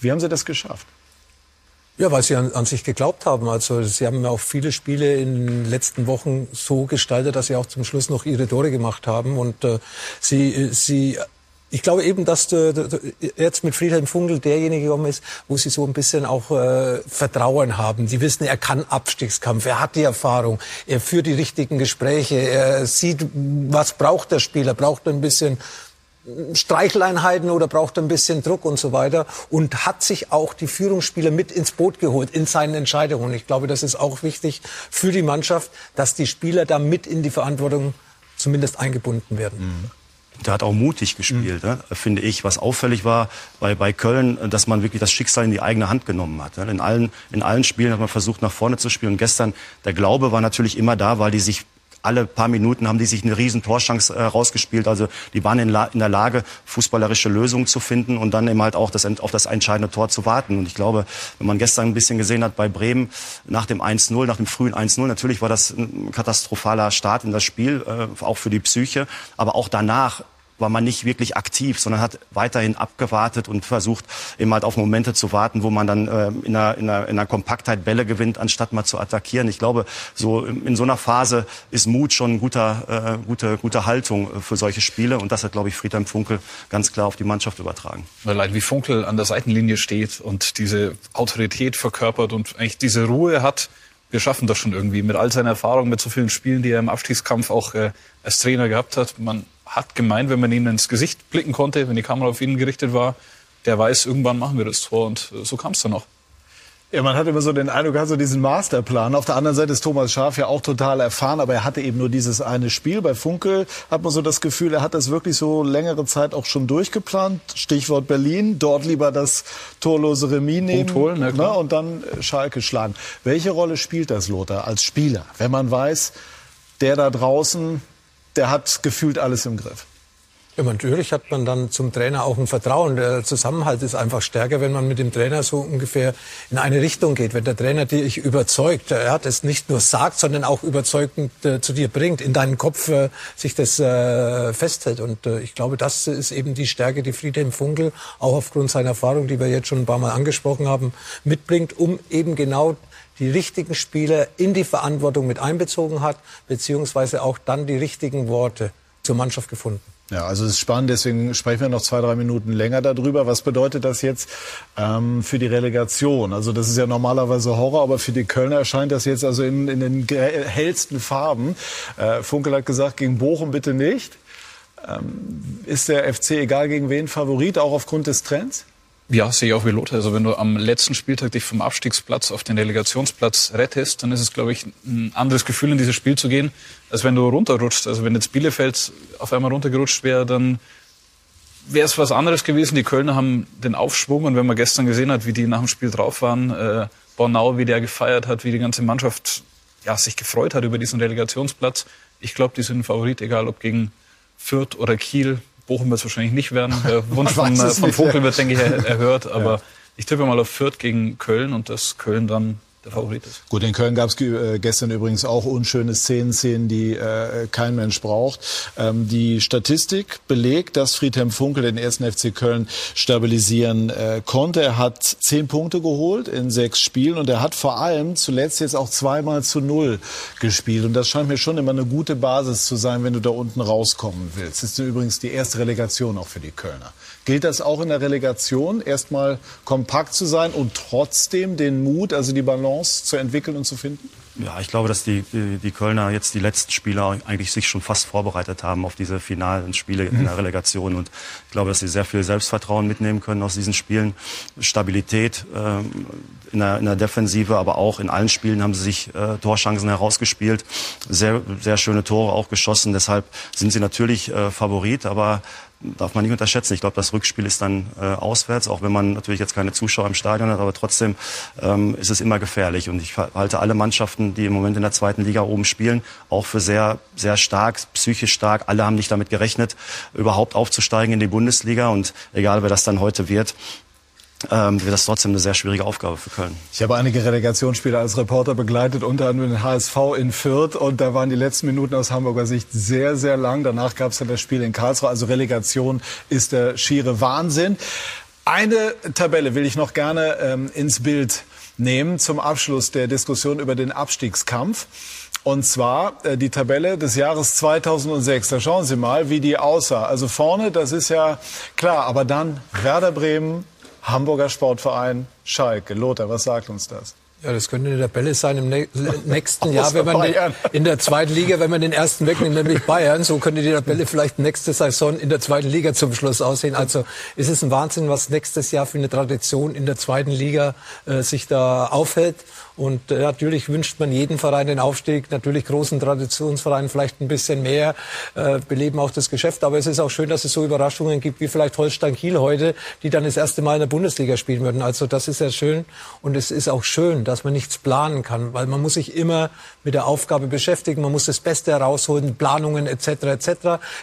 Wie haben sie das geschafft? Ja, weil sie an, an, sich geglaubt haben. Also sie haben auch viele Spiele in den letzten Wochen so gestaltet, dass sie auch zum Schluss noch ihre Tore gemacht haben. Und äh, sie, sie ich glaube eben, dass du, du, jetzt mit Friedhelm Funkel derjenige gekommen ist, wo sie so ein bisschen auch äh, Vertrauen haben. Sie wissen, er kann Abstiegskampf, er hat die Erfahrung, er führt die richtigen Gespräche, er sieht, was braucht der Spieler, braucht ein bisschen Streicheleinheiten oder braucht ein bisschen Druck und so weiter und hat sich auch die Führungsspieler mit ins Boot geholt in seinen Entscheidungen. Ich glaube, das ist auch wichtig für die Mannschaft, dass die Spieler da mit in die Verantwortung zumindest eingebunden werden. Mhm. Der hat auch mutig gespielt, mhm. ne, finde ich. Was auffällig war bei, bei Köln, dass man wirklich das Schicksal in die eigene Hand genommen hat. Ne. In allen, in allen Spielen hat man versucht, nach vorne zu spielen. Und gestern, der Glaube war natürlich immer da, weil die sich alle paar Minuten haben die sich eine riesen Torschance äh, rausgespielt. Also die waren in, in, der Lage, fußballerische Lösungen zu finden und dann eben halt auch das, auf das entscheidende Tor zu warten. Und ich glaube, wenn man gestern ein bisschen gesehen hat bei Bremen nach dem 1-0, nach dem frühen 1-0, natürlich war das ein katastrophaler Start in das Spiel, äh, auch für die Psyche. Aber auch danach war man nicht wirklich aktiv, sondern hat weiterhin abgewartet und versucht, eben halt auf Momente zu warten, wo man dann äh, in, einer, in, einer, in einer Kompaktheit Bälle gewinnt, anstatt mal zu attackieren. Ich glaube, so in so einer Phase ist Mut schon eine guter, äh, gute, gute Haltung für solche Spiele. Und das hat, glaube ich, Friedhelm Funkel ganz klar auf die Mannschaft übertragen. Weil wie Funkel an der Seitenlinie steht und diese Autorität verkörpert und eigentlich diese Ruhe hat, wir schaffen das schon irgendwie mit all seiner Erfahrung, mit so vielen Spielen, die er im Abstiegskampf auch äh, als Trainer gehabt hat. Man hat gemeint, wenn man ihm ins Gesicht blicken konnte, wenn die Kamera auf ihn gerichtet war, der weiß, irgendwann machen wir das Tor. Und äh, so kam es dann auch. Ja, man hat immer so den Eindruck, hat so diesen Masterplan. Auf der anderen Seite ist Thomas Schaaf ja auch total erfahren, aber er hatte eben nur dieses eine Spiel. Bei Funkel hat man so das Gefühl, er hat das wirklich so längere Zeit auch schon durchgeplant. Stichwort Berlin, dort lieber das torlose Remis nehmen holen, ne, ne, und dann äh, Schalke schlagen. Welche Rolle spielt das, Lothar, als Spieler, wenn man weiß, der da draußen, der hat gefühlt alles im Griff. Ja, natürlich hat man dann zum Trainer auch ein Vertrauen. Der Zusammenhalt ist einfach stärker, wenn man mit dem Trainer so ungefähr in eine Richtung geht. Wenn der Trainer dich überzeugt, er hat es nicht nur sagt, sondern auch überzeugend äh, zu dir bringt, in deinen Kopf äh, sich das äh, festhält. Und äh, ich glaube, das ist eben die Stärke, die Friedhelm Funkel auch aufgrund seiner Erfahrung, die wir jetzt schon ein paar Mal angesprochen haben, mitbringt, um eben genau die richtigen Spieler in die Verantwortung mit einbezogen hat, beziehungsweise auch dann die richtigen Worte zur Mannschaft gefunden. Ja, also es ist spannend, deswegen sprechen wir noch zwei, drei Minuten länger darüber. Was bedeutet das jetzt ähm, für die Relegation? Also das ist ja normalerweise Horror, aber für die Kölner erscheint das jetzt also in, in den hellsten Farben. Äh, Funkel hat gesagt, gegen Bochum bitte nicht. Ähm, ist der FC egal gegen wen Favorit, auch aufgrund des Trends? Ja, sehe ich auch wie Lothar. Also wenn du am letzten Spieltag dich vom Abstiegsplatz auf den Relegationsplatz rettest, dann ist es, glaube ich, ein anderes Gefühl, in dieses Spiel zu gehen, als wenn du runterrutschst. Also wenn jetzt Bielefeld auf einmal runtergerutscht wäre, dann wäre es was anderes gewesen. Die Kölner haben den Aufschwung und wenn man gestern gesehen hat, wie die nach dem Spiel drauf waren, äh, Bornau, wie der gefeiert hat, wie die ganze Mannschaft ja, sich gefreut hat über diesen Relegationsplatz. Ich glaube, die sind Favorit, egal ob gegen Fürth oder Kiel. Bochum wird es wahrscheinlich nicht werden. Der *laughs* Wunsch von, äh, von Vogel wird, denke ich, erhört. *laughs* Aber ja. ich tippe mal auf Fürth gegen Köln und dass Köln dann der Favorit ist. Gut, in Köln gab es äh, gestern übrigens auch unschöne Szenen, Szenen, die äh, kein Mensch braucht. Ähm, die Statistik belegt, dass Friedhelm Funkel den ersten FC Köln stabilisieren äh, konnte. Er hat zehn Punkte geholt in sechs Spielen und er hat vor allem zuletzt jetzt auch zweimal zu null gespielt. Und das scheint mir schon immer eine gute Basis zu sein, wenn du da unten rauskommen willst. Das ist übrigens die erste Relegation auch für die Kölner. Gilt das auch in der Relegation, erstmal kompakt zu sein und trotzdem den Mut, also die Balance zu entwickeln und zu finden? Ja, ich glaube, dass die, die, die Kölner jetzt die letzten Spieler eigentlich sich schon fast vorbereitet haben auf diese finalen Spiele in der mhm. Relegation. Und ich glaube, dass sie sehr viel Selbstvertrauen mitnehmen können aus diesen Spielen. Stabilität ähm, in, der, in der Defensive, aber auch in allen Spielen haben sie sich äh, Torchancen herausgespielt. Sehr, sehr schöne Tore auch geschossen. Deshalb sind sie natürlich äh, Favorit, aber darf man nicht unterschätzen. Ich glaube, das Rückspiel ist dann äh, auswärts, auch wenn man natürlich jetzt keine Zuschauer im Stadion hat, aber trotzdem ähm, ist es immer gefährlich. Und ich halte alle Mannschaften, die im Moment in der zweiten Liga oben spielen, auch für sehr, sehr stark, psychisch stark. Alle haben nicht damit gerechnet, überhaupt aufzusteigen in die Bundesliga. Und egal, wer das dann heute wird, ähm, wird das trotzdem eine sehr schwierige Aufgabe für Köln. Ich habe einige Relegationsspiele als Reporter begleitet, unter anderem den HSV in Fürth. Und da waren die letzten Minuten aus Hamburger Sicht sehr, sehr lang. Danach gab es dann das Spiel in Karlsruhe. Also Relegation ist der schiere Wahnsinn. Eine Tabelle will ich noch gerne ähm, ins Bild nehmen zum Abschluss der Diskussion über den Abstiegskampf. Und zwar äh, die Tabelle des Jahres 2006. Da schauen Sie mal, wie die aussah. Also vorne, das ist ja klar, aber dann Werder Bremen, Hamburger Sportverein, Schalke. Lothar, was sagt uns das? Ja, das könnte eine Tabelle sein im *laughs* nächsten Jahr, wenn man den, in der zweiten Liga, wenn man den ersten wegnimmt, nämlich Bayern, so könnte die Tabelle vielleicht nächste Saison in der zweiten Liga zum Schluss aussehen. Also es ist ein Wahnsinn, was nächstes Jahr für eine Tradition in der zweiten Liga äh, sich da aufhält. Und äh, natürlich wünscht man jeden Verein den Aufstieg, natürlich großen Traditionsvereinen vielleicht ein bisschen mehr, äh, beleben auch das Geschäft. Aber es ist auch schön, dass es so Überraschungen gibt, wie vielleicht Holstein Kiel heute, die dann das erste Mal in der Bundesliga spielen würden. Also das ist ja schön. Und es ist auch schön, dass man nichts planen kann, weil man muss sich immer mit der Aufgabe beschäftigen, man muss das Beste herausholen, Planungen etc. etc.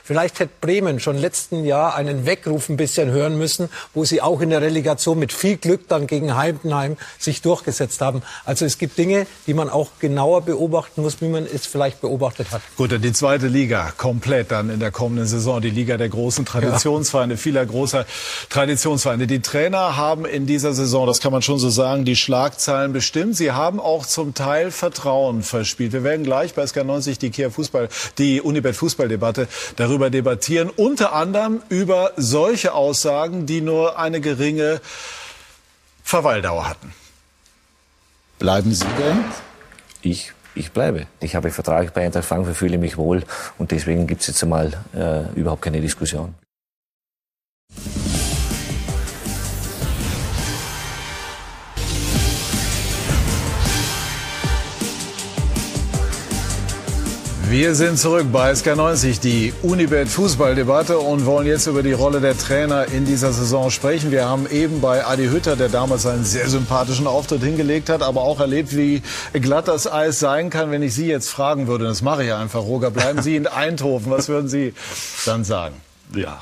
Vielleicht hätte Bremen schon letzten Jahr einen Weckruf ein bisschen hören müssen, wo sie auch in der Relegation mit viel Glück dann gegen Heidenheim sich durchgesetzt haben. Also es gibt Dinge, die man auch genauer beobachten muss, wie man es vielleicht beobachtet hat. Gut, die zweite Liga komplett dann in der kommenden Saison, die Liga der großen Traditionsvereine, ja. vieler großer Traditionsvereine. Die Trainer haben in dieser Saison, das kann man schon so sagen, die Schlagzeilen bestimmt. Sie haben auch zum Teil Vertrauen verspielt. Wir werden gleich bei SK90 die Kia Fußball, die Unibet Fußballdebatte darüber debattieren, unter anderem über solche Aussagen, die nur eine geringe Verweildauer hatten. Bleiben Sie denn? Ich, ich bleibe. Ich habe Vertrag bei Eintracht Frankfurt, fühle mich wohl und deswegen gibt es jetzt einmal äh, überhaupt keine Diskussion. Wir sind zurück bei SK90, die Unibet Fußballdebatte und wollen jetzt über die Rolle der Trainer in dieser Saison sprechen. Wir haben eben bei Adi Hütter, der damals einen sehr sympathischen Auftritt hingelegt hat, aber auch erlebt, wie glatt das Eis sein kann, wenn ich Sie jetzt fragen würde. Das mache ich einfach, Roger. Bleiben Sie in Eindhoven. Was würden Sie dann sagen? Ja,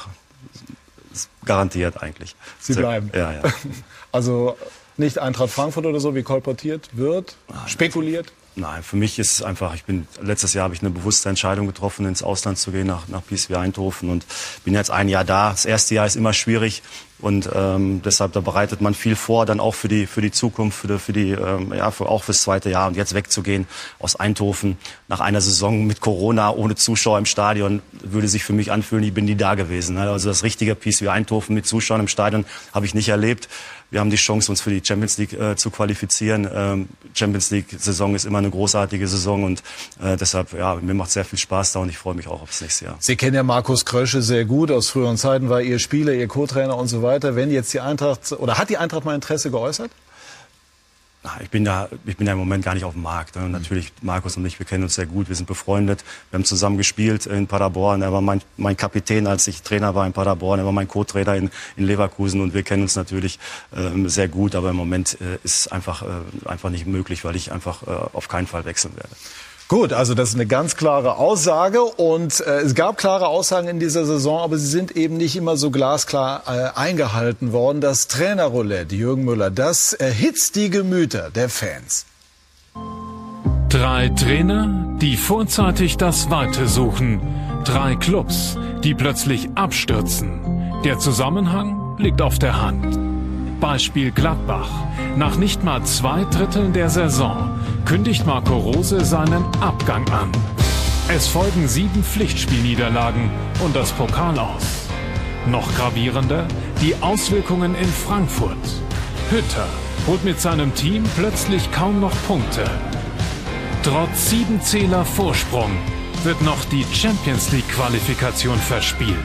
garantiert eigentlich. Sie bleiben? Ja, ja. *laughs* Also nicht Eintracht Frankfurt oder so, wie kolportiert wird, spekuliert? Nein, für mich ist es einfach, ich bin, letztes Jahr habe ich eine bewusste Entscheidung getroffen, ins Ausland zu gehen, nach, nach PSV Eindhoven und bin jetzt ein Jahr da. Das erste Jahr ist immer schwierig und ähm, deshalb, da bereitet man viel vor, dann auch für die, für die Zukunft, für die, für die ähm, ja, für, auch fürs zweite Jahr und jetzt wegzugehen aus Eindhoven nach einer Saison mit Corona, ohne Zuschauer im Stadion, würde sich für mich anfühlen, ich bin nie da gewesen. Also das richtige PSV Eindhoven mit Zuschauern im Stadion habe ich nicht erlebt wir haben die Chance, uns für die Champions League äh, zu qualifizieren. Ähm, Champions League-Saison ist immer eine großartige Saison und äh, deshalb, ja, mir macht sehr viel Spaß da und ich freue mich auch aufs nächste Jahr. Sie kennen ja Markus Krösche sehr gut. Aus früheren Zeiten war Ihr Spieler, Ihr Co-Trainer und so weiter. Wenn jetzt die Eintracht, oder hat die Eintracht mal Interesse geäußert? Ich bin da, ich bin da im Moment gar nicht auf dem Markt. Ne? Natürlich, Markus und ich, wir kennen uns sehr gut, wir sind befreundet. Wir haben zusammen gespielt in Paderborn. Er war mein, mein Kapitän, als ich Trainer war in Paderborn. Er war mein Co-Trainer in, in Leverkusen und wir kennen uns natürlich ähm, sehr gut. Aber im Moment äh, ist es einfach, äh, einfach nicht möglich, weil ich einfach äh, auf keinen Fall wechseln werde. Gut, also das ist eine ganz klare Aussage und äh, es gab klare Aussagen in dieser Saison, aber sie sind eben nicht immer so glasklar äh, eingehalten worden. Das Trainerroulette, Jürgen Müller, das erhitzt die Gemüter der Fans. Drei Trainer, die vorzeitig das Weite suchen. Drei Clubs, die plötzlich abstürzen. Der Zusammenhang liegt auf der Hand. Beispiel Gladbach. Nach nicht mal zwei Dritteln der Saison kündigt Marco Rose seinen Abgang an. Es folgen sieben Pflichtspielniederlagen und das Pokal aus. Noch gravierender die Auswirkungen in Frankfurt. Hütter holt mit seinem Team plötzlich kaum noch Punkte. Trotz sieben Zähler Vorsprung wird noch die Champions League Qualifikation verspielt.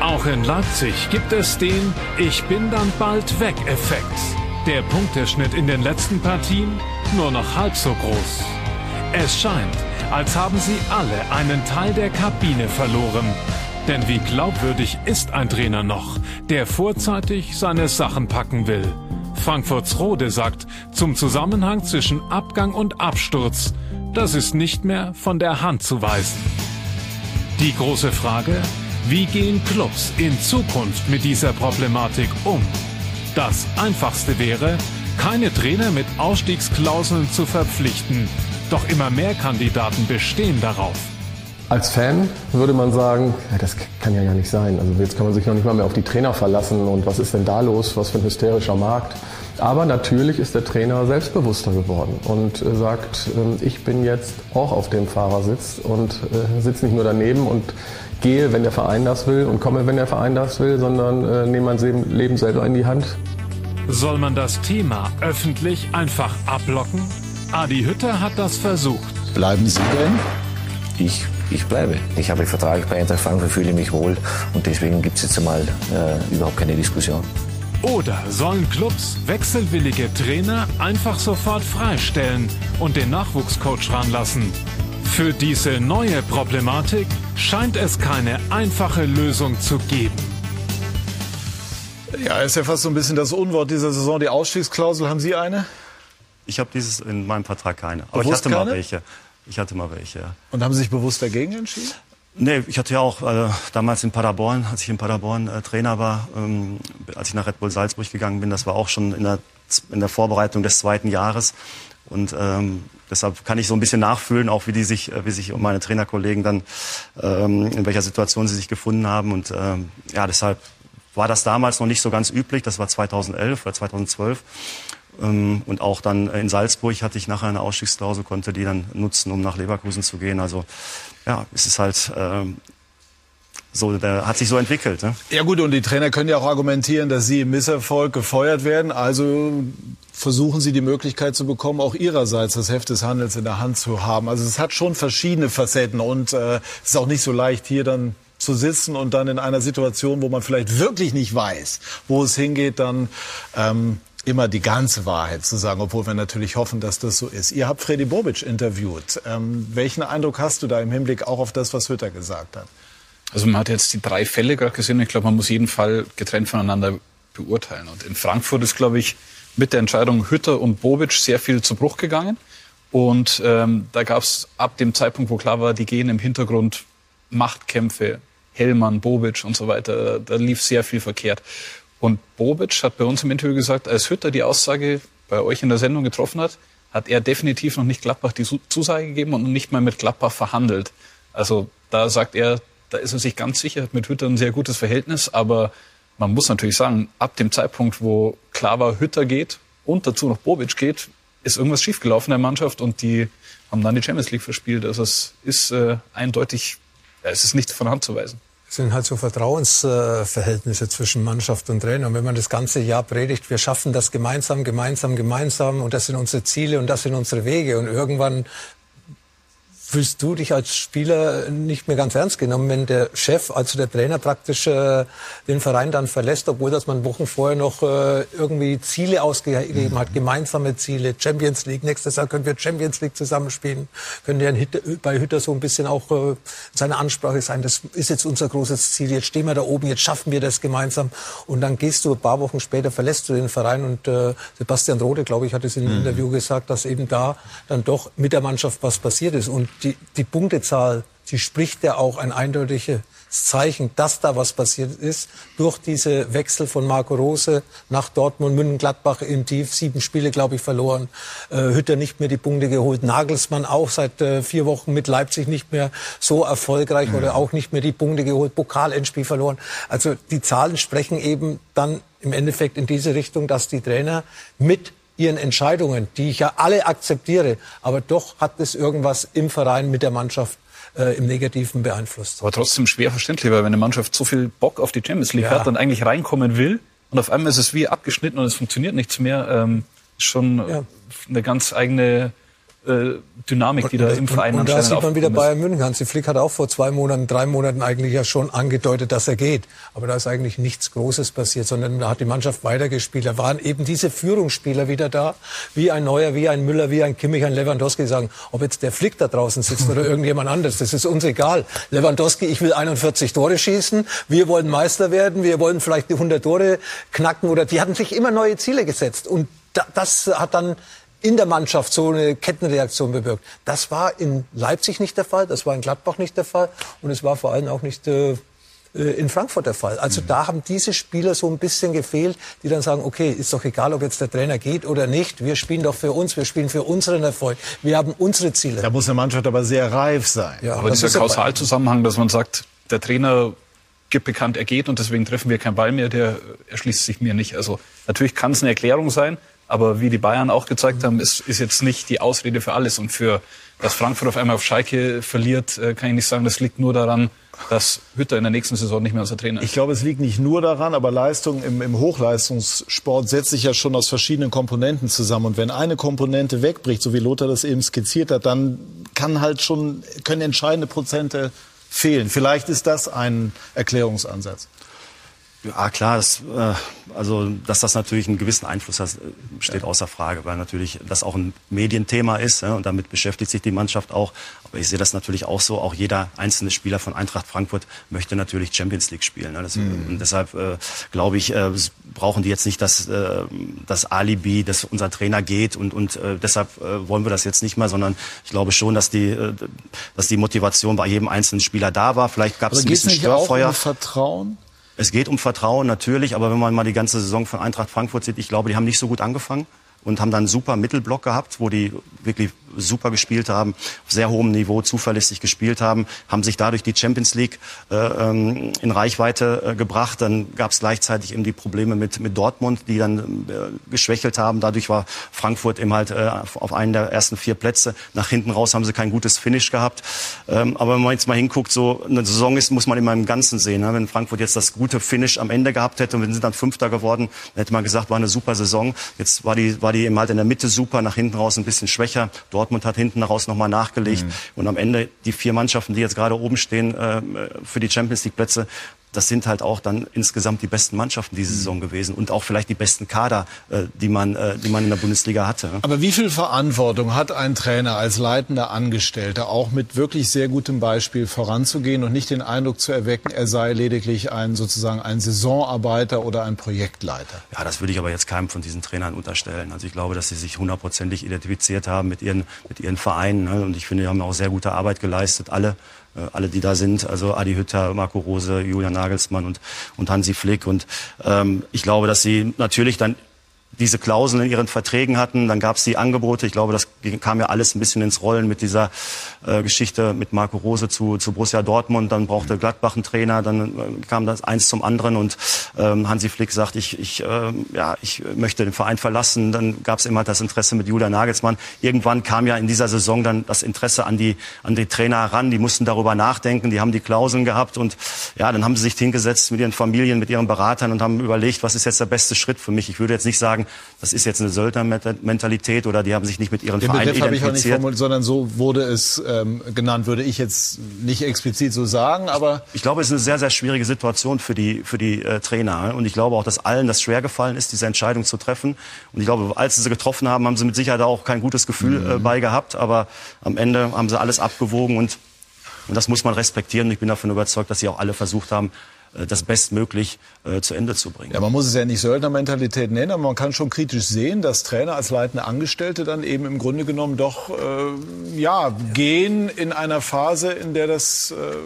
Auch in Leipzig gibt es den Ich bin dann bald weg Effekt. Der Punkteschnitt in den letzten Partien nur noch halb so groß. Es scheint, als haben sie alle einen Teil der Kabine verloren. Denn wie glaubwürdig ist ein Trainer noch, der vorzeitig seine Sachen packen will? Frankfurts Rode sagt zum Zusammenhang zwischen Abgang und Absturz, das ist nicht mehr von der Hand zu weisen. Die große Frage, wie gehen Clubs in Zukunft mit dieser Problematik um? Das Einfachste wäre, keine Trainer mit Ausstiegsklauseln zu verpflichten. Doch immer mehr Kandidaten bestehen darauf. Als Fan würde man sagen, ja, das kann ja, nicht sein. Also jetzt kann man sich noch nicht mal mehr auf die Trainer verlassen. Und was ist denn da los? Was für ein hysterischer Markt. Aber natürlich ist der Trainer selbstbewusster geworden und äh, sagt, äh, ich bin jetzt auch auf dem Fahrersitz und äh, sitze nicht nur daneben und gehe, wenn der Verein das will und komme, wenn der Verein das will, sondern äh, nehme mein Leben selber in die Hand. Soll man das Thema öffentlich einfach ablocken? Adi Hütter hat das versucht. Bleiben Sie denn? Ich, ich bleibe. Ich habe Vertrag bei Eintracht Frankfurt, fühle mich wohl und deswegen gibt es jetzt einmal äh, überhaupt keine Diskussion. Oder sollen Clubs wechselwillige Trainer einfach sofort freistellen und den Nachwuchscoach ranlassen? Für diese neue Problematik scheint es keine einfache Lösung zu geben. Ja, ist ja fast so ein bisschen das Unwort dieser Saison, die Ausstiegsklausel. Haben Sie eine? Ich habe dieses in meinem Vertrag keine. Aber bewusst ich hatte keine? mal welche. Ich hatte mal welche, ja. Und haben Sie sich bewusst dagegen entschieden? Nee, ich hatte ja auch äh, damals in Paderborn, als ich in Paderborn äh, Trainer war, ähm, als ich nach Red Bull Salzburg gegangen bin, das war auch schon in der, in der Vorbereitung des zweiten Jahres. Und ähm, deshalb kann ich so ein bisschen nachfühlen, auch wie die sich, äh, wie sich meine Trainerkollegen dann, ähm, in welcher Situation sie sich gefunden haben. Und ähm, ja, deshalb war das damals noch nicht so ganz üblich. Das war 2011 oder 2012. Ähm, und auch dann in Salzburg hatte ich nachher eine Ausstiegsklausel, konnte die dann nutzen, um nach Leverkusen zu gehen. Also ja, es ist halt ähm, so, der hat sich so entwickelt. Ne? Ja gut, und die Trainer können ja auch argumentieren, dass sie im Misserfolg gefeuert werden. Also versuchen sie die Möglichkeit zu bekommen, auch ihrerseits das Heft des Handels in der Hand zu haben. Also es hat schon verschiedene Facetten und äh, es ist auch nicht so leicht, hier dann zu sitzen und dann in einer Situation, wo man vielleicht wirklich nicht weiß, wo es hingeht, dann ähm, immer die ganze Wahrheit zu sagen, obwohl wir natürlich hoffen, dass das so ist. Ihr habt Freddy Bobic interviewt. Ähm, welchen Eindruck hast du da im Hinblick auch auf das, was Hütter gesagt hat? Also man hat jetzt die drei Fälle gerade gesehen. Ich glaube, man muss jeden Fall getrennt voneinander beurteilen. Und in Frankfurt ist, glaube ich, mit der Entscheidung Hütter und Bobic sehr viel zu Bruch gegangen. Und ähm, da gab es ab dem Zeitpunkt, wo klar war, die gehen im Hintergrund Machtkämpfe, Hellmann, Bobic und so weiter. Da lief sehr viel verkehrt. Und Bobic hat bei uns im Interview gesagt, als Hütter die Aussage bei euch in der Sendung getroffen hat, hat er definitiv noch nicht Gladbach die Zusage gegeben und nicht mal mit Gladbach verhandelt. Also da sagt er, da ist er sich ganz sicher, hat mit Hütter ein sehr gutes Verhältnis, aber man muss natürlich sagen, ab dem Zeitpunkt, wo klar war, Hütter geht und dazu noch Bobic geht, ist irgendwas schiefgelaufen in der Mannschaft und die haben dann die Champions League verspielt. Also es ist äh, eindeutig, ja, es ist nicht von Hand zu weisen. Sind halt so Vertrauensverhältnisse zwischen Mannschaft und Trainer. Und wenn man das ganze Jahr predigt, wir schaffen das gemeinsam, gemeinsam, gemeinsam und das sind unsere Ziele und das sind unsere Wege. Und irgendwann fühlst du dich als Spieler nicht mehr ganz ernst genommen, wenn der Chef, also der Trainer praktisch äh, den Verein dann verlässt, obwohl das man Wochen vorher noch äh, irgendwie Ziele ausgegeben hat, gemeinsame Ziele, Champions League, nächstes Jahr können wir Champions League zusammenspielen, können ja bei Hütter so ein bisschen auch äh, seine Ansprache sein, das ist jetzt unser großes Ziel, jetzt stehen wir da oben, jetzt schaffen wir das gemeinsam. Und dann gehst du ein paar Wochen später, verlässt du den Verein. Und äh, Sebastian Rode, glaube ich, hat es in einem mhm. Interview gesagt, dass eben da dann doch mit der Mannschaft was passiert ist. Und die, die Punktezahl, die spricht ja auch ein eindeutiges Zeichen, dass da was passiert ist durch diese Wechsel von Marco Rose nach Dortmund, München-Gladbach im Tief, sieben Spiele, glaube ich, verloren. Äh, Hütter nicht mehr die Punkte geholt. Nagelsmann auch seit äh, vier Wochen mit Leipzig nicht mehr so erfolgreich mhm. oder auch nicht mehr die Punkte geholt. Pokalendspiel verloren. Also die Zahlen sprechen eben dann im Endeffekt in diese Richtung, dass die Trainer mit ihren Entscheidungen, die ich ja alle akzeptiere, aber doch hat es irgendwas im Verein mit der Mannschaft äh, im Negativen beeinflusst. Aber trotzdem schwer verständlich, weil wenn eine Mannschaft so viel Bock auf die Champions League ja. hat und eigentlich reinkommen will und auf einmal ist es wie abgeschnitten und es funktioniert nichts mehr, ähm, schon ja. eine ganz eigene äh, Dynamik, die da im Verein und, und da sieht man wieder Bayern München. Hansi Flick hat auch vor zwei Monaten, drei Monaten eigentlich ja schon angedeutet, dass er geht. Aber da ist eigentlich nichts Großes passiert, sondern da hat die Mannschaft weitergespielt. Da waren eben diese Führungsspieler wieder da, wie ein Neuer, wie ein Müller, wie ein Kimmich, ein Lewandowski, sagen, ob jetzt der Flick da draußen sitzt oder *laughs* irgendjemand anderes, das ist uns egal. Lewandowski, ich will 41 Tore schießen, wir wollen Meister werden, wir wollen vielleicht die 100 Tore knacken oder die hatten sich immer neue Ziele gesetzt und das hat dann in der Mannschaft so eine Kettenreaktion bewirkt. Das war in Leipzig nicht der Fall, das war in Gladbach nicht der Fall und es war vor allem auch nicht äh, äh, in Frankfurt der Fall. Also mhm. da haben diese Spieler so ein bisschen gefehlt, die dann sagen, okay, ist doch egal, ob jetzt der Trainer geht oder nicht. Wir spielen doch für uns, wir spielen für unseren Erfolg. Wir haben unsere Ziele. Da muss eine Mannschaft aber sehr reif sein. Ja, aber dieser Kausalzusammenhang, dass man sagt, der Trainer gibt bekannt, er geht und deswegen treffen wir keinen Ball mehr, der erschließt sich mir nicht. Also natürlich kann es eine Erklärung sein, aber wie die Bayern auch gezeigt haben, ist, ist jetzt nicht die Ausrede für alles. Und für dass Frankfurt auf einmal auf Schalke verliert, äh, kann ich nicht sagen, das liegt nur daran, dass Hütter in der nächsten Saison nicht mehr unser Trainer ist. Ich glaube, es liegt nicht nur daran, aber Leistung im, im Hochleistungssport setzt sich ja schon aus verschiedenen Komponenten zusammen. Und wenn eine Komponente wegbricht, so wie Lothar das eben skizziert hat, dann kann halt schon, können entscheidende Prozente fehlen. Vielleicht ist das ein Erklärungsansatz. Ja, klar, das, äh, also dass das natürlich einen gewissen Einfluss hat, steht ja. außer Frage, weil natürlich das auch ein Medienthema ist ja, und damit beschäftigt sich die Mannschaft auch. Aber ich sehe das natürlich auch so, auch jeder einzelne Spieler von Eintracht Frankfurt möchte natürlich Champions League spielen. Ne? Das, mhm. Und deshalb äh, glaube ich, äh, brauchen die jetzt nicht das, äh, das Alibi, dass unser Trainer geht und, und äh, deshalb äh, wollen wir das jetzt nicht mehr, sondern ich glaube schon, dass die, äh, dass die Motivation bei jedem einzelnen Spieler da war. Vielleicht gab es ein bisschen Störfeuer. Vertrauen? Es geht um Vertrauen natürlich, aber wenn man mal die ganze Saison von Eintracht Frankfurt sieht, ich glaube, die haben nicht so gut angefangen und haben dann einen super Mittelblock gehabt, wo die wirklich super gespielt haben, auf sehr hohem Niveau zuverlässig gespielt haben, haben sich dadurch die Champions League äh, ähm, in Reichweite äh, gebracht. Dann gab es gleichzeitig eben die Probleme mit, mit Dortmund, die dann äh, geschwächelt haben. Dadurch war Frankfurt eben halt äh, auf einen der ersten vier Plätze. Nach hinten raus haben sie kein gutes Finish gehabt. Ähm, aber wenn man jetzt mal hinguckt, so eine Saison ist, muss man immer im Ganzen sehen. Ne? Wenn Frankfurt jetzt das gute Finish am Ende gehabt hätte und wir sind dann Fünfter geworden, hätte man gesagt, war eine super Saison. Jetzt war die, war die eben halt in der Mitte super, nach hinten raus ein bisschen schwächer. Dortmund hat hinten raus nochmal nachgelegt. Mhm. Und am Ende die vier Mannschaften, die jetzt gerade oben stehen äh, für die Champions League Plätze, das sind halt auch dann insgesamt die besten Mannschaften diese mhm. Saison gewesen und auch vielleicht die besten Kader, äh, die man, äh, die man in der Bundesliga hatte. Aber wie viel Verantwortung hat ein Trainer als leitender Angestellter, auch mit wirklich sehr gutem Beispiel voranzugehen und nicht den Eindruck zu erwecken, er sei lediglich ein sozusagen ein Saisonarbeiter oder ein Projektleiter? Ja, das würde ich aber jetzt keinem von diesen Trainern unterstellen. Also ich glaube, dass sie sich hundertprozentig identifiziert haben mit ihren, mit ihren Vereinen. Ne? Und ich finde, die haben auch sehr gute Arbeit geleistet, alle. Äh, alle, die da sind, also Adi Hütter, Marco Rose, Julian Nagelsmann und, und Hansi Flick. Und ähm, ich glaube, dass sie natürlich dann diese Klauseln in ihren Verträgen hatten. Dann gab es die Angebote. Ich glaube, das kam ja alles ein bisschen ins Rollen mit dieser äh, Geschichte mit Marco Rose zu, zu Borussia Dortmund. Dann brauchte Gladbach einen Trainer. Dann äh, kam das eins zum anderen und ähm, Hansi Flick sagt, ich, ich, äh, ja, ich möchte den Verein verlassen. Dann gab es immer das Interesse mit Julian Nagelsmann. Irgendwann kam ja in dieser Saison dann das Interesse an die, an die Trainer heran. Die mussten darüber nachdenken. Die haben die Klauseln gehabt und ja, dann haben sie sich hingesetzt mit ihren Familien, mit ihren Beratern und haben überlegt, was ist jetzt der beste Schritt für mich. Ich würde jetzt nicht sagen, das ist jetzt eine Söldnermentalität oder die haben sich nicht mit ihren Den Vereinen Begriff identifiziert. habe ich auch nicht formuliert, sondern so wurde es ähm, genannt, würde ich jetzt nicht explizit so sagen, aber... Ich glaube, es ist eine sehr, sehr schwierige Situation für die, für die äh, Trainer. Und ich glaube auch, dass allen das schwer gefallen ist, diese Entscheidung zu treffen. Und ich glaube, als sie sie getroffen haben, haben sie mit Sicherheit auch kein gutes Gefühl mhm. äh, bei gehabt. Aber am Ende haben sie alles abgewogen und, und das muss man respektieren. Ich bin davon überzeugt, dass sie auch alle versucht haben, äh, das bestmöglich äh, zu Ende zu bringen. Ja, man muss es ja nicht Söldnermentalität nennen, aber man kann schon kritisch sehen, dass Trainer als leitende Angestellte dann eben im Grunde genommen doch äh, ja, gehen in einer Phase, in der das äh,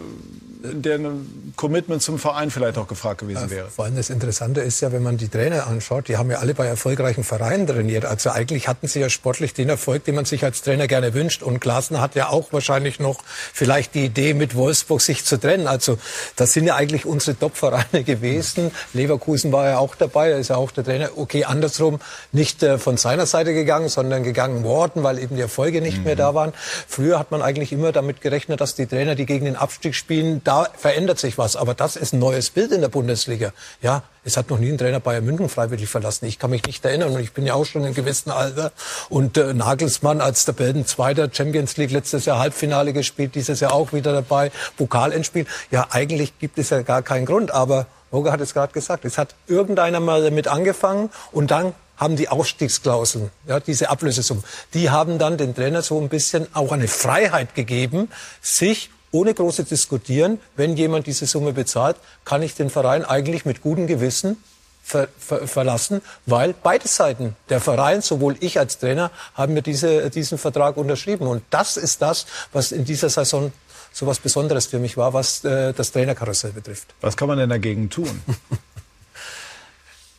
der ein Commitment zum Verein vielleicht auch gefragt gewesen wäre. Vor allem das Interessante ist ja, wenn man die Trainer anschaut, die haben ja alle bei erfolgreichen Vereinen trainiert. Also eigentlich hatten sie ja sportlich den Erfolg, den man sich als Trainer gerne wünscht. Und Glasner hat ja auch wahrscheinlich noch vielleicht die Idee, mit Wolfsburg sich zu trennen. Also das sind ja eigentlich unsere Top-Vereine gewesen. Leverkusen war ja auch dabei, da ist ja auch der Trainer. Okay, andersrum nicht äh, von seiner Seite gegangen, sondern gegangen worden, weil eben die Erfolge nicht mhm. mehr da waren. Früher hat man eigentlich immer damit gerechnet, dass die Trainer, die gegen den Abstieg spielen, da verändert sich was. Aber das ist ein neues Bild in der Bundesliga. Ja, es hat noch nie ein Trainer Bayern München freiwillig verlassen. Ich kann mich nicht erinnern und ich bin ja auch schon in gewissem Alter. Und äh, Nagelsmann als Tabellenzweiter Champions League letztes Jahr Halbfinale gespielt, dieses Jahr auch wieder dabei, Pokalendspiel. Ja, eigentlich gibt es ja gar keinen Grund. Aber Roger hat es gerade gesagt, es hat irgendeiner mal damit angefangen und dann haben die Ausstiegsklauseln, ja, diese Ablösesummen, die haben dann den Trainer so ein bisschen auch eine Freiheit gegeben, sich ohne große Diskutieren, wenn jemand diese Summe bezahlt, kann ich den Verein eigentlich mit gutem Gewissen ver, ver, verlassen, weil beide Seiten, der Verein, sowohl ich als Trainer, haben mir diese, diesen Vertrag unterschrieben. Und das ist das, was in dieser Saison so was Besonderes für mich war, was äh, das Trainerkarussell betrifft. Was kann man denn dagegen tun? *laughs*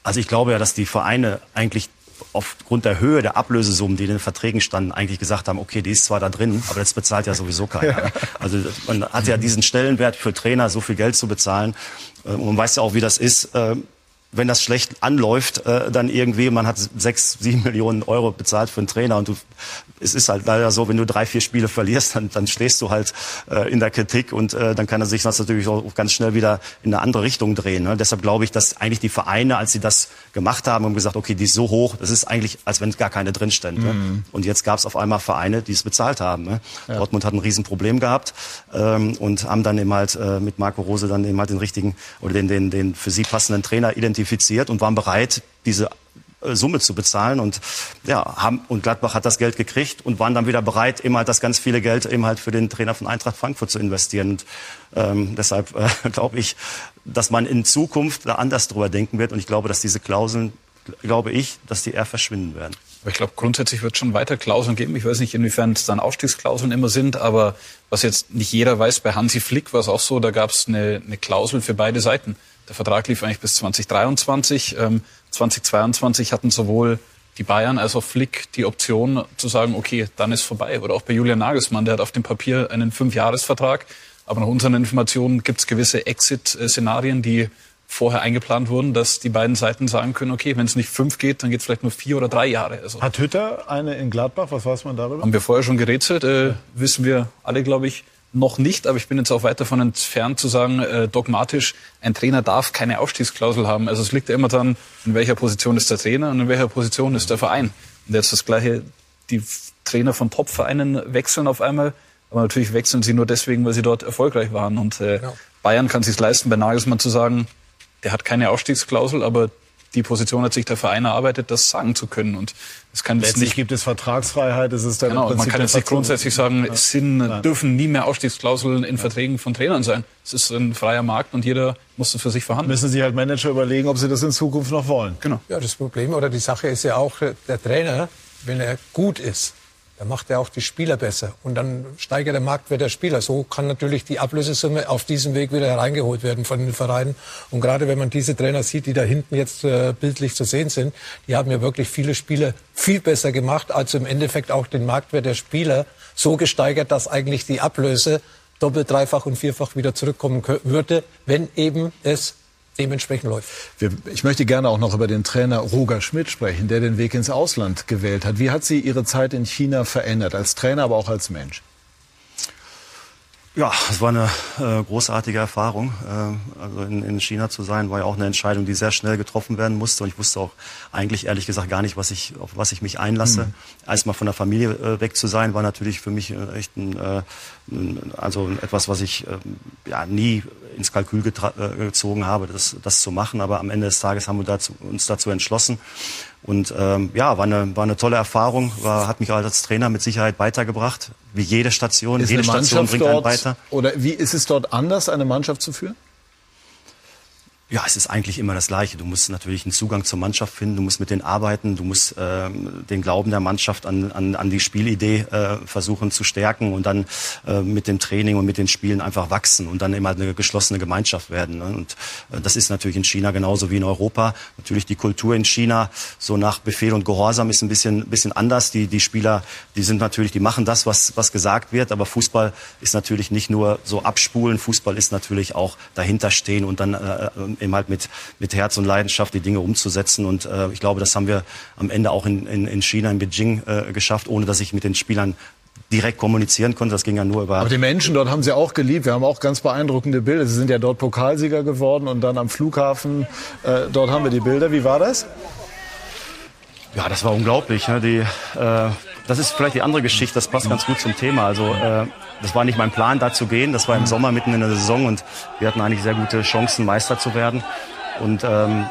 Also ich glaube ja, dass die Vereine eigentlich aufgrund der Höhe der Ablösesummen, die in den Verträgen standen, eigentlich gesagt haben, okay, die ist zwar da drin, aber das bezahlt ja sowieso keiner. Also man hat ja diesen Stellenwert für Trainer, so viel Geld zu bezahlen. Äh, und man weiß ja auch, wie das ist. Wenn das schlecht anläuft, äh, dann irgendwie, man hat sechs, sieben Millionen Euro bezahlt für einen Trainer und du, es ist halt leider so, wenn du drei, vier Spiele verlierst, dann, dann stehst du halt äh, in der Kritik und äh, dann kann er sich das natürlich auch ganz schnell wieder in eine andere Richtung drehen. Ne? Deshalb glaube ich, dass eigentlich die Vereine, als sie das gemacht haben, haben gesagt, okay, die ist so hoch, das ist eigentlich, als wenn gar keine drin stände. Mhm. Und jetzt gab es auf einmal Vereine, die es bezahlt haben. Ne? Ja. Dortmund hat ein Riesenproblem gehabt ähm, und haben dann eben halt äh, mit Marco Rose dann eben halt den richtigen oder den, den, den für sie passenden Trainer identifiziert identifiziert und waren bereit, diese äh, Summe zu bezahlen und ja haben und Gladbach hat das Geld gekriegt und waren dann wieder bereit eben halt das ganz viele Geld eben halt für den Trainer von Eintracht Frankfurt zu investieren und ähm, deshalb äh, *laughs* glaube ich dass man in Zukunft da anders drüber denken wird und ich glaube dass diese Klauseln glaube ich dass die eher verschwinden werden aber ich glaube, grundsätzlich wird es schon weiter Klauseln geben. Ich weiß nicht, inwiefern es dann Ausstiegsklauseln immer sind, aber was jetzt nicht jeder weiß, bei Hansi Flick war es auch so, da gab es eine, eine Klausel für beide Seiten. Der Vertrag lief eigentlich bis 2023. Ähm, 2022 hatten sowohl die Bayern als auch Flick die Option zu sagen, okay, dann ist vorbei. Oder auch bei Julian Nagelsmann, der hat auf dem Papier einen Fünfjahresvertrag. Aber nach unseren Informationen gibt es gewisse Exit-Szenarien, die vorher eingeplant wurden, dass die beiden Seiten sagen können, okay, wenn es nicht fünf geht, dann geht es vielleicht nur vier oder drei Jahre. Also, Hat Hütter eine in Gladbach? Was weiß man darüber? Haben wir vorher schon gerätselt, äh, wissen wir alle, glaube ich, noch nicht, aber ich bin jetzt auch weit davon entfernt zu sagen, äh, dogmatisch, ein Trainer darf keine Ausstiegsklausel haben. Also es liegt ja immer dann, in welcher Position ist der Trainer und in welcher Position ist der Verein. Und jetzt das Gleiche, die Trainer von Top-Vereinen wechseln auf einmal, aber natürlich wechseln sie nur deswegen, weil sie dort erfolgreich waren. Und äh, ja. Bayern kann sich leisten, bei Nagelsmann zu sagen, der hat keine Ausstiegsklausel, aber die Position hat sich der Verein erarbeitet, das sagen zu können. Und es kann Letztlich nicht, gibt es Vertragsfreiheit, es ist dann genau, Man kann jetzt nicht grundsätzlich sagen, es sind, dürfen nie mehr Ausstiegsklauseln in Verträgen von Trainern sein. Es ist ein freier Markt und jeder muss es für sich verhandeln. Müssen sich halt Manager überlegen, ob sie das in Zukunft noch wollen. Genau. Ja, das Problem oder die Sache ist ja auch, der Trainer, wenn er gut ist, dann macht er auch die Spieler besser. Und dann steigert der Marktwert der Spieler. So kann natürlich die Ablösesumme auf diesem Weg wieder hereingeholt werden von den Vereinen. Und gerade wenn man diese Trainer sieht, die da hinten jetzt äh, bildlich zu sehen sind, die haben ja wirklich viele Spieler viel besser gemacht, als im Endeffekt auch den Marktwert der Spieler so gesteigert, dass eigentlich die Ablöse doppelt, dreifach und vierfach wieder zurückkommen würde, wenn eben es dementsprechend läuft. Ich möchte gerne auch noch über den Trainer Roger Schmidt sprechen, der den Weg ins Ausland gewählt hat. Wie hat sie Ihre Zeit in China verändert, als Trainer, aber auch als Mensch? Ja, es war eine äh, großartige Erfahrung. Äh, also in, in China zu sein, war ja auch eine Entscheidung, die sehr schnell getroffen werden musste. Und ich wusste auch eigentlich ehrlich gesagt gar nicht, was ich, auf was ich mich einlasse. Mhm. Erstmal von der Familie äh, weg zu sein, war natürlich für mich äh, echt ein, äh, also etwas, was ich äh, ja nie ins Kalkül äh, gezogen habe, das, das zu machen. Aber am Ende des Tages haben wir dazu, uns dazu entschlossen. Und ähm, ja, war eine, war eine tolle Erfahrung, war, hat mich als Trainer mit Sicherheit weitergebracht, wie jede Station. Ist jede Station bringt einen weiter. Oder wie ist es dort anders, eine Mannschaft zu führen? Ja, es ist eigentlich immer das Gleiche. Du musst natürlich einen Zugang zur Mannschaft finden, du musst mit denen arbeiten, du musst ähm, den Glauben der Mannschaft an, an, an die Spielidee äh, versuchen zu stärken und dann äh, mit dem Training und mit den Spielen einfach wachsen und dann immer eine geschlossene Gemeinschaft werden. Ne? Und äh, das ist natürlich in China genauso wie in Europa. Natürlich die Kultur in China so nach Befehl und Gehorsam ist ein bisschen, bisschen anders. Die, die Spieler, die sind natürlich, die machen das, was, was gesagt wird, aber Fußball ist natürlich nicht nur so abspulen, Fußball ist natürlich auch dahinter stehen und dann äh, eben halt mit, mit Herz und Leidenschaft die Dinge umzusetzen. Und äh, ich glaube, das haben wir am Ende auch in, in, in China, in Beijing äh, geschafft, ohne dass ich mit den Spielern direkt kommunizieren konnte. Das ging ja nur über. Aber die Menschen dort haben sie auch geliebt. Wir haben auch ganz beeindruckende Bilder. Sie sind ja dort Pokalsieger geworden und dann am Flughafen. Äh, dort haben wir die Bilder. Wie war das? Ja, das war unglaublich. Ne? Die, äh, das ist vielleicht die andere Geschichte. Das passt ganz gut zum Thema. Also äh, das war nicht mein Plan, da zu gehen. Das war im Sommer mitten in der Saison und wir hatten eigentlich sehr gute Chancen, Meister zu werden. Und ähm,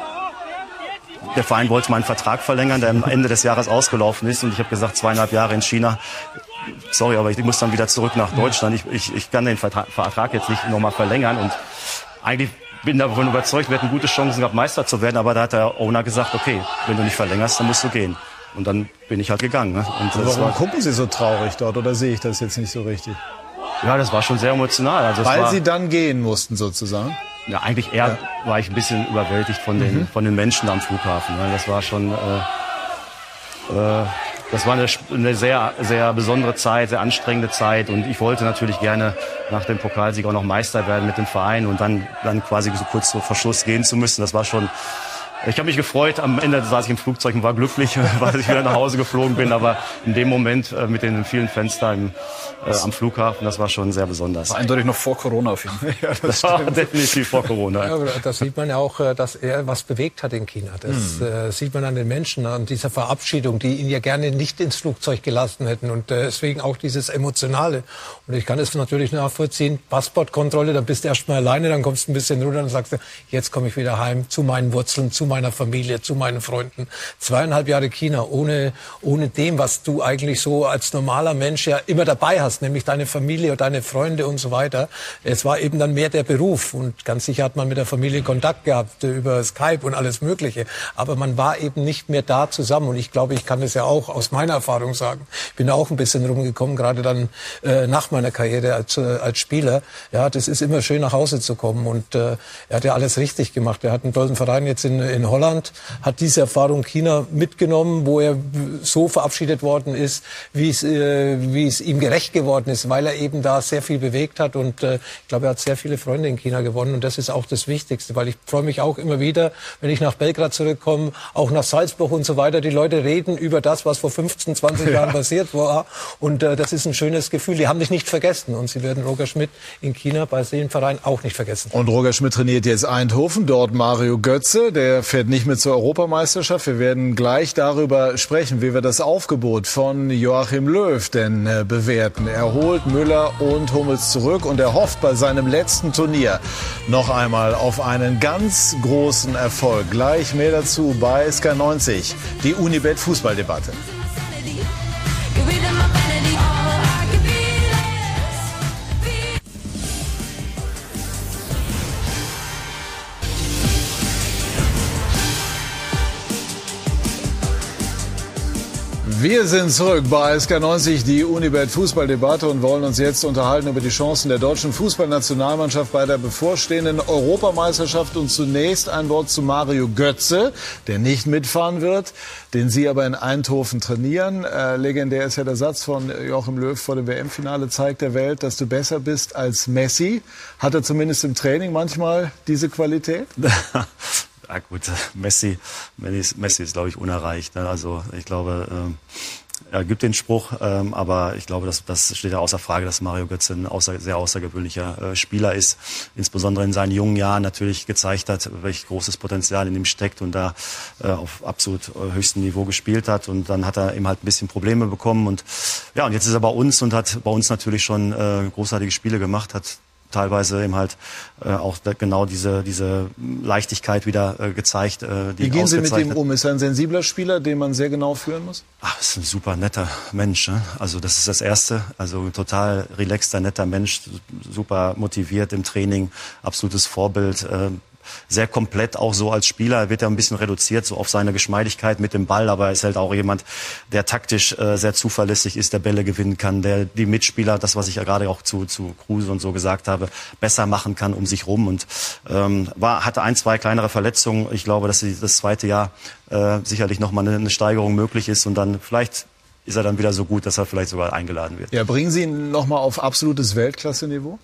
der Verein wollte meinen Vertrag verlängern, der am Ende des Jahres ausgelaufen ist. Und ich habe gesagt, zweieinhalb Jahre in China. Sorry, aber ich muss dann wieder zurück nach Deutschland. Ich, ich, ich kann den Vertrag jetzt nicht nochmal verlängern. Und eigentlich bin davon überzeugt, wir hätten gute Chancen gehabt, Meister zu werden. Aber da hat der Owner gesagt, okay, wenn du nicht verlängerst, dann musst du gehen. Und dann bin ich halt gegangen. Ne? Warum war, gucken Sie so traurig dort oder sehe ich das jetzt nicht so richtig? Ja, das war schon sehr emotional. Also Weil war, Sie dann gehen mussten sozusagen? Ja, eigentlich eher ja. war ich ein bisschen überwältigt von den, mhm. von den Menschen am Flughafen. Das war schon, äh, äh, das war eine, sehr, sehr besondere Zeit, sehr anstrengende Zeit. Und ich wollte natürlich gerne nach dem Pokalsieg auch noch Meister werden mit dem Verein und dann, dann quasi so kurz vor Verschluss gehen zu müssen. Das war schon ich habe mich gefreut. Am Ende saß ich im Flugzeug und war glücklich, *laughs* weil ich wieder nach Hause geflogen bin. Aber in dem Moment äh, mit den vielen Fenstern äh, am Flughafen, das war schon sehr besonders. War eindeutig noch vor Corona auf jeden Fall. *laughs* ja, das, das war definitiv vor Corona. Ja, aber da sieht man ja auch, äh, dass er was bewegt hat in China. Das mhm. äh, sieht man an den Menschen, an dieser Verabschiedung, die ihn ja gerne nicht ins Flugzeug gelassen hätten. Und äh, deswegen auch dieses Emotionale. Und ich kann es natürlich nachvollziehen. Passportkontrolle, dann bist du erst mal alleine, dann kommst du ein bisschen runter und sagst, jetzt komme ich wieder heim zu meinen Wurzeln, zu meiner Familie, zu meinen Freunden. Zweieinhalb Jahre China ohne, ohne dem, was du eigentlich so als normaler Mensch ja immer dabei hast, nämlich deine Familie und deine Freunde und so weiter. Es war eben dann mehr der Beruf und ganz sicher hat man mit der Familie Kontakt gehabt über Skype und alles Mögliche. Aber man war eben nicht mehr da zusammen und ich glaube, ich kann das ja auch aus meiner Erfahrung sagen. Ich bin auch ein bisschen rumgekommen, gerade dann äh, nach meiner Karriere als, äh, als Spieler. Ja, das ist immer schön nach Hause zu kommen und äh, er hat ja alles richtig gemacht. Er hat einen tollen Verein jetzt in, in Holland, hat diese Erfahrung China mitgenommen, wo er so verabschiedet worden ist, wie es, äh, wie es ihm gerecht geworden ist, weil er eben da sehr viel bewegt hat. Und äh, ich glaube, er hat sehr viele Freunde in China gewonnen. Und das ist auch das Wichtigste, weil ich freue mich auch immer wieder, wenn ich nach Belgrad zurückkomme, auch nach Salzburg und so weiter. Die Leute reden über das, was vor 15, 20 ja. Jahren passiert war. Und äh, das ist ein schönes Gefühl. Die haben dich nicht vergessen. Und sie werden Roger Schmidt in China bei dem Verein auch nicht vergessen. Und Roger Schmidt trainiert jetzt Eindhoven, dort Mario Götze. Der fährt nicht mit zur Europameisterschaft. Wir werden gleich darüber sprechen, wie wir das Aufgebot von Joachim Löw denn äh, bewerten. Er holt Müller und Hummels zurück und er hofft bei seinem letzten Turnier noch einmal auf einen ganz großen Erfolg. Gleich mehr dazu bei SK90, die Unibet Fußballdebatte. Wir sind zurück bei SK90, die Unibet Fußballdebatte und wollen uns jetzt unterhalten über die Chancen der deutschen Fußballnationalmannschaft bei der bevorstehenden Europameisterschaft. Und zunächst ein Wort zu Mario Götze, der nicht mitfahren wird, den Sie aber in Eindhoven trainieren. Äh, legendär ist ja der Satz von Joachim Löw vor dem WM-Finale, zeigt der Welt, dass du besser bist als Messi. Hat er zumindest im Training manchmal diese Qualität? *laughs* ja gut, *laughs* Messi, Messi ist, glaube ich, unerreicht. Ne? Also ich glaube, ähm, er gibt den Spruch, ähm, aber ich glaube, das, das steht ja außer Frage, dass Mario Götze ein außer, sehr außergewöhnlicher äh, Spieler ist. Insbesondere in seinen jungen Jahren natürlich gezeigt hat, welch großes Potenzial in ihm steckt und da äh, auf absolut äh, höchstem Niveau gespielt hat. Und dann hat er eben halt ein bisschen Probleme bekommen. Und ja, und jetzt ist er bei uns und hat bei uns natürlich schon äh, großartige Spiele gemacht, hat teilweise eben halt äh, auch genau diese, diese Leichtigkeit wieder äh, gezeigt. Äh, die Wie gehen Sie mit ihm um? Ist er ein sensibler Spieler, den man sehr genau führen muss? Ach, ist ein super netter Mensch. Ne? Also das ist das Erste. Also total relaxter, netter Mensch, super motiviert im Training, absolutes Vorbild. Äh, sehr komplett auch so als Spieler. Wird er ein bisschen reduziert so auf seine Geschmeidigkeit mit dem Ball, aber er ist halt auch jemand, der taktisch äh, sehr zuverlässig ist, der Bälle gewinnen kann, der die Mitspieler, das was ich ja gerade auch zu zu Kruse und so gesagt habe, besser machen kann um sich rum und ähm, war hatte ein zwei kleinere Verletzungen. Ich glaube, dass das zweite Jahr äh, sicherlich noch eine, eine Steigerung möglich ist und dann vielleicht ist er dann wieder so gut, dass er vielleicht sogar eingeladen wird. Ja, bringen Sie ihn noch mal auf absolutes Weltklasse-Niveau?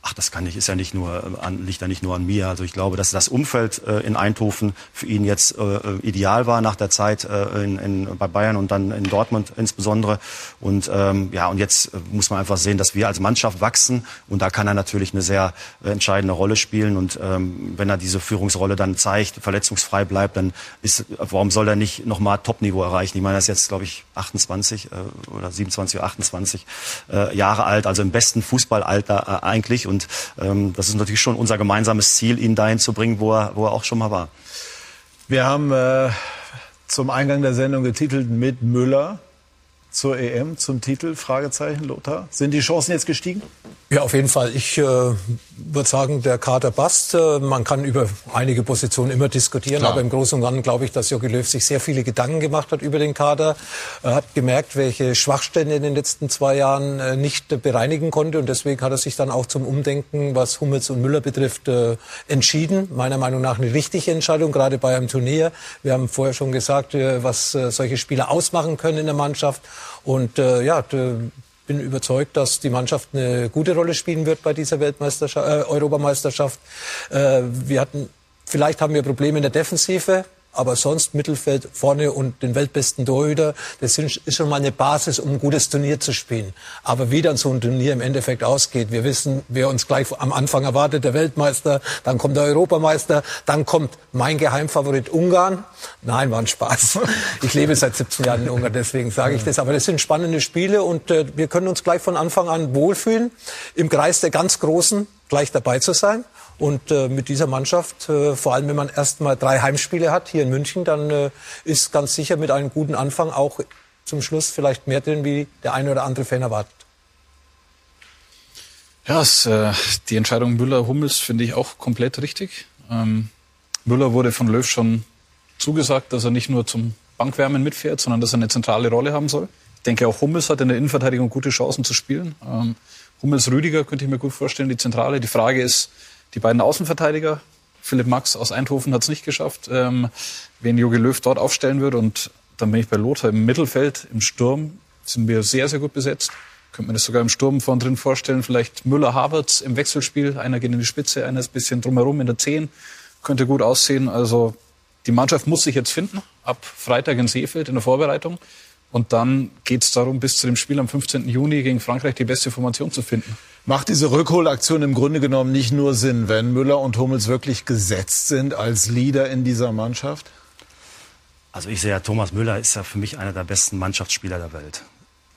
Ach, das kann nicht, ist ja nicht nur, äh, an, liegt ja nicht nur an mir. Also ich glaube, dass das Umfeld äh, in Eindhoven für ihn jetzt äh, äh, ideal war nach der Zeit äh, in, in, bei Bayern und dann in Dortmund insbesondere. Und ähm, ja, und jetzt äh, muss man einfach sehen, dass wir als Mannschaft wachsen und da kann er natürlich eine sehr entscheidende Rolle spielen. Und ähm, wenn er diese Führungsrolle dann zeigt, verletzungsfrei bleibt, dann ist, warum soll er nicht nochmal Topniveau erreichen? Ich meine, er ist jetzt, glaube ich, 28 äh, oder 27 oder 28 äh, Jahre alt, also im besten Fußballalter äh, eigentlich. Und ähm, das ist natürlich schon unser gemeinsames Ziel, ihn dahin zu bringen, wo er, wo er auch schon mal war. Wir haben äh, zum Eingang der Sendung getitelt mit Müller zur EM, zum Titel? Fragezeichen, Lothar. Sind die Chancen jetzt gestiegen? Ja, auf jeden Fall. Ich äh, würde sagen, der Kader passt. Äh, man kann über einige Positionen immer diskutieren, Klar. aber im Großen und Ganzen glaube ich, dass Jogi Löw sich sehr viele Gedanken gemacht hat über den Kader. Er hat gemerkt, welche Schwachstellen in den letzten zwei Jahren äh, nicht bereinigen konnte und deswegen hat er sich dann auch zum Umdenken, was Hummels und Müller betrifft, äh, entschieden. Meiner Meinung nach eine richtige Entscheidung, gerade bei einem Turnier. Wir haben vorher schon gesagt, äh, was äh, solche Spieler ausmachen können in der Mannschaft und äh, ja, bin überzeugt, dass die Mannschaft eine gute Rolle spielen wird bei dieser Weltmeisterschaft, äh, Europameisterschaft. Äh, wir hatten, vielleicht haben wir Probleme in der Defensive. Aber sonst Mittelfeld vorne und den weltbesten Torhüter, das ist schon mal eine Basis, um ein gutes Turnier zu spielen. Aber wie dann so ein Turnier im Endeffekt ausgeht, wir wissen, wer uns gleich am Anfang erwartet, der Weltmeister, dann kommt der Europameister, dann kommt mein Geheimfavorit Ungarn. Nein, war ein Spaß. *laughs* Ich lebe seit 17 Jahren in Ungarn, deswegen sage ich das. Aber das sind spannende Spiele und äh, wir können uns gleich von Anfang an wohlfühlen, im Kreis der ganz Großen gleich dabei zu sein. Und äh, mit dieser Mannschaft, äh, vor allem wenn man erst mal drei Heimspiele hat hier in München, dann äh, ist ganz sicher mit einem guten Anfang auch zum Schluss vielleicht mehr drin, wie der eine oder andere Fan erwartet. Ja, es, äh, die Entscheidung Müller-Hummels finde ich auch komplett richtig. Ähm, Müller wurde von Löw schon zugesagt, dass er nicht nur zum Bankwärmen mitfährt, sondern dass er eine zentrale Rolle haben soll. Ich denke, auch Hummels hat in der Innenverteidigung gute Chancen zu spielen. Ähm, Hummels-Rüdiger könnte ich mir gut vorstellen, die Zentrale. Die Frage ist, die beiden Außenverteidiger, Philipp Max aus Eindhoven hat es nicht geschafft, ähm, wen Jogi Löw dort aufstellen wird. Und dann bin ich bei Lothar im Mittelfeld, im Sturm sind wir sehr, sehr gut besetzt. Könnte man das sogar im Sturm vorn drin vorstellen. Vielleicht Müller-Havertz im Wechselspiel. Einer geht in die Spitze, einer ist ein bisschen drumherum in der Zehn. Könnte gut aussehen. Also die Mannschaft muss sich jetzt finden. Ab Freitag in Seefeld in der Vorbereitung. Und dann geht es darum, bis zu dem Spiel am 15. Juni gegen Frankreich die beste Formation zu finden. Macht diese Rückholaktion im Grunde genommen nicht nur Sinn, wenn Müller und Hummels wirklich gesetzt sind als Leader in dieser Mannschaft? Also ich sehe ja, Thomas Müller ist ja für mich einer der besten Mannschaftsspieler der Welt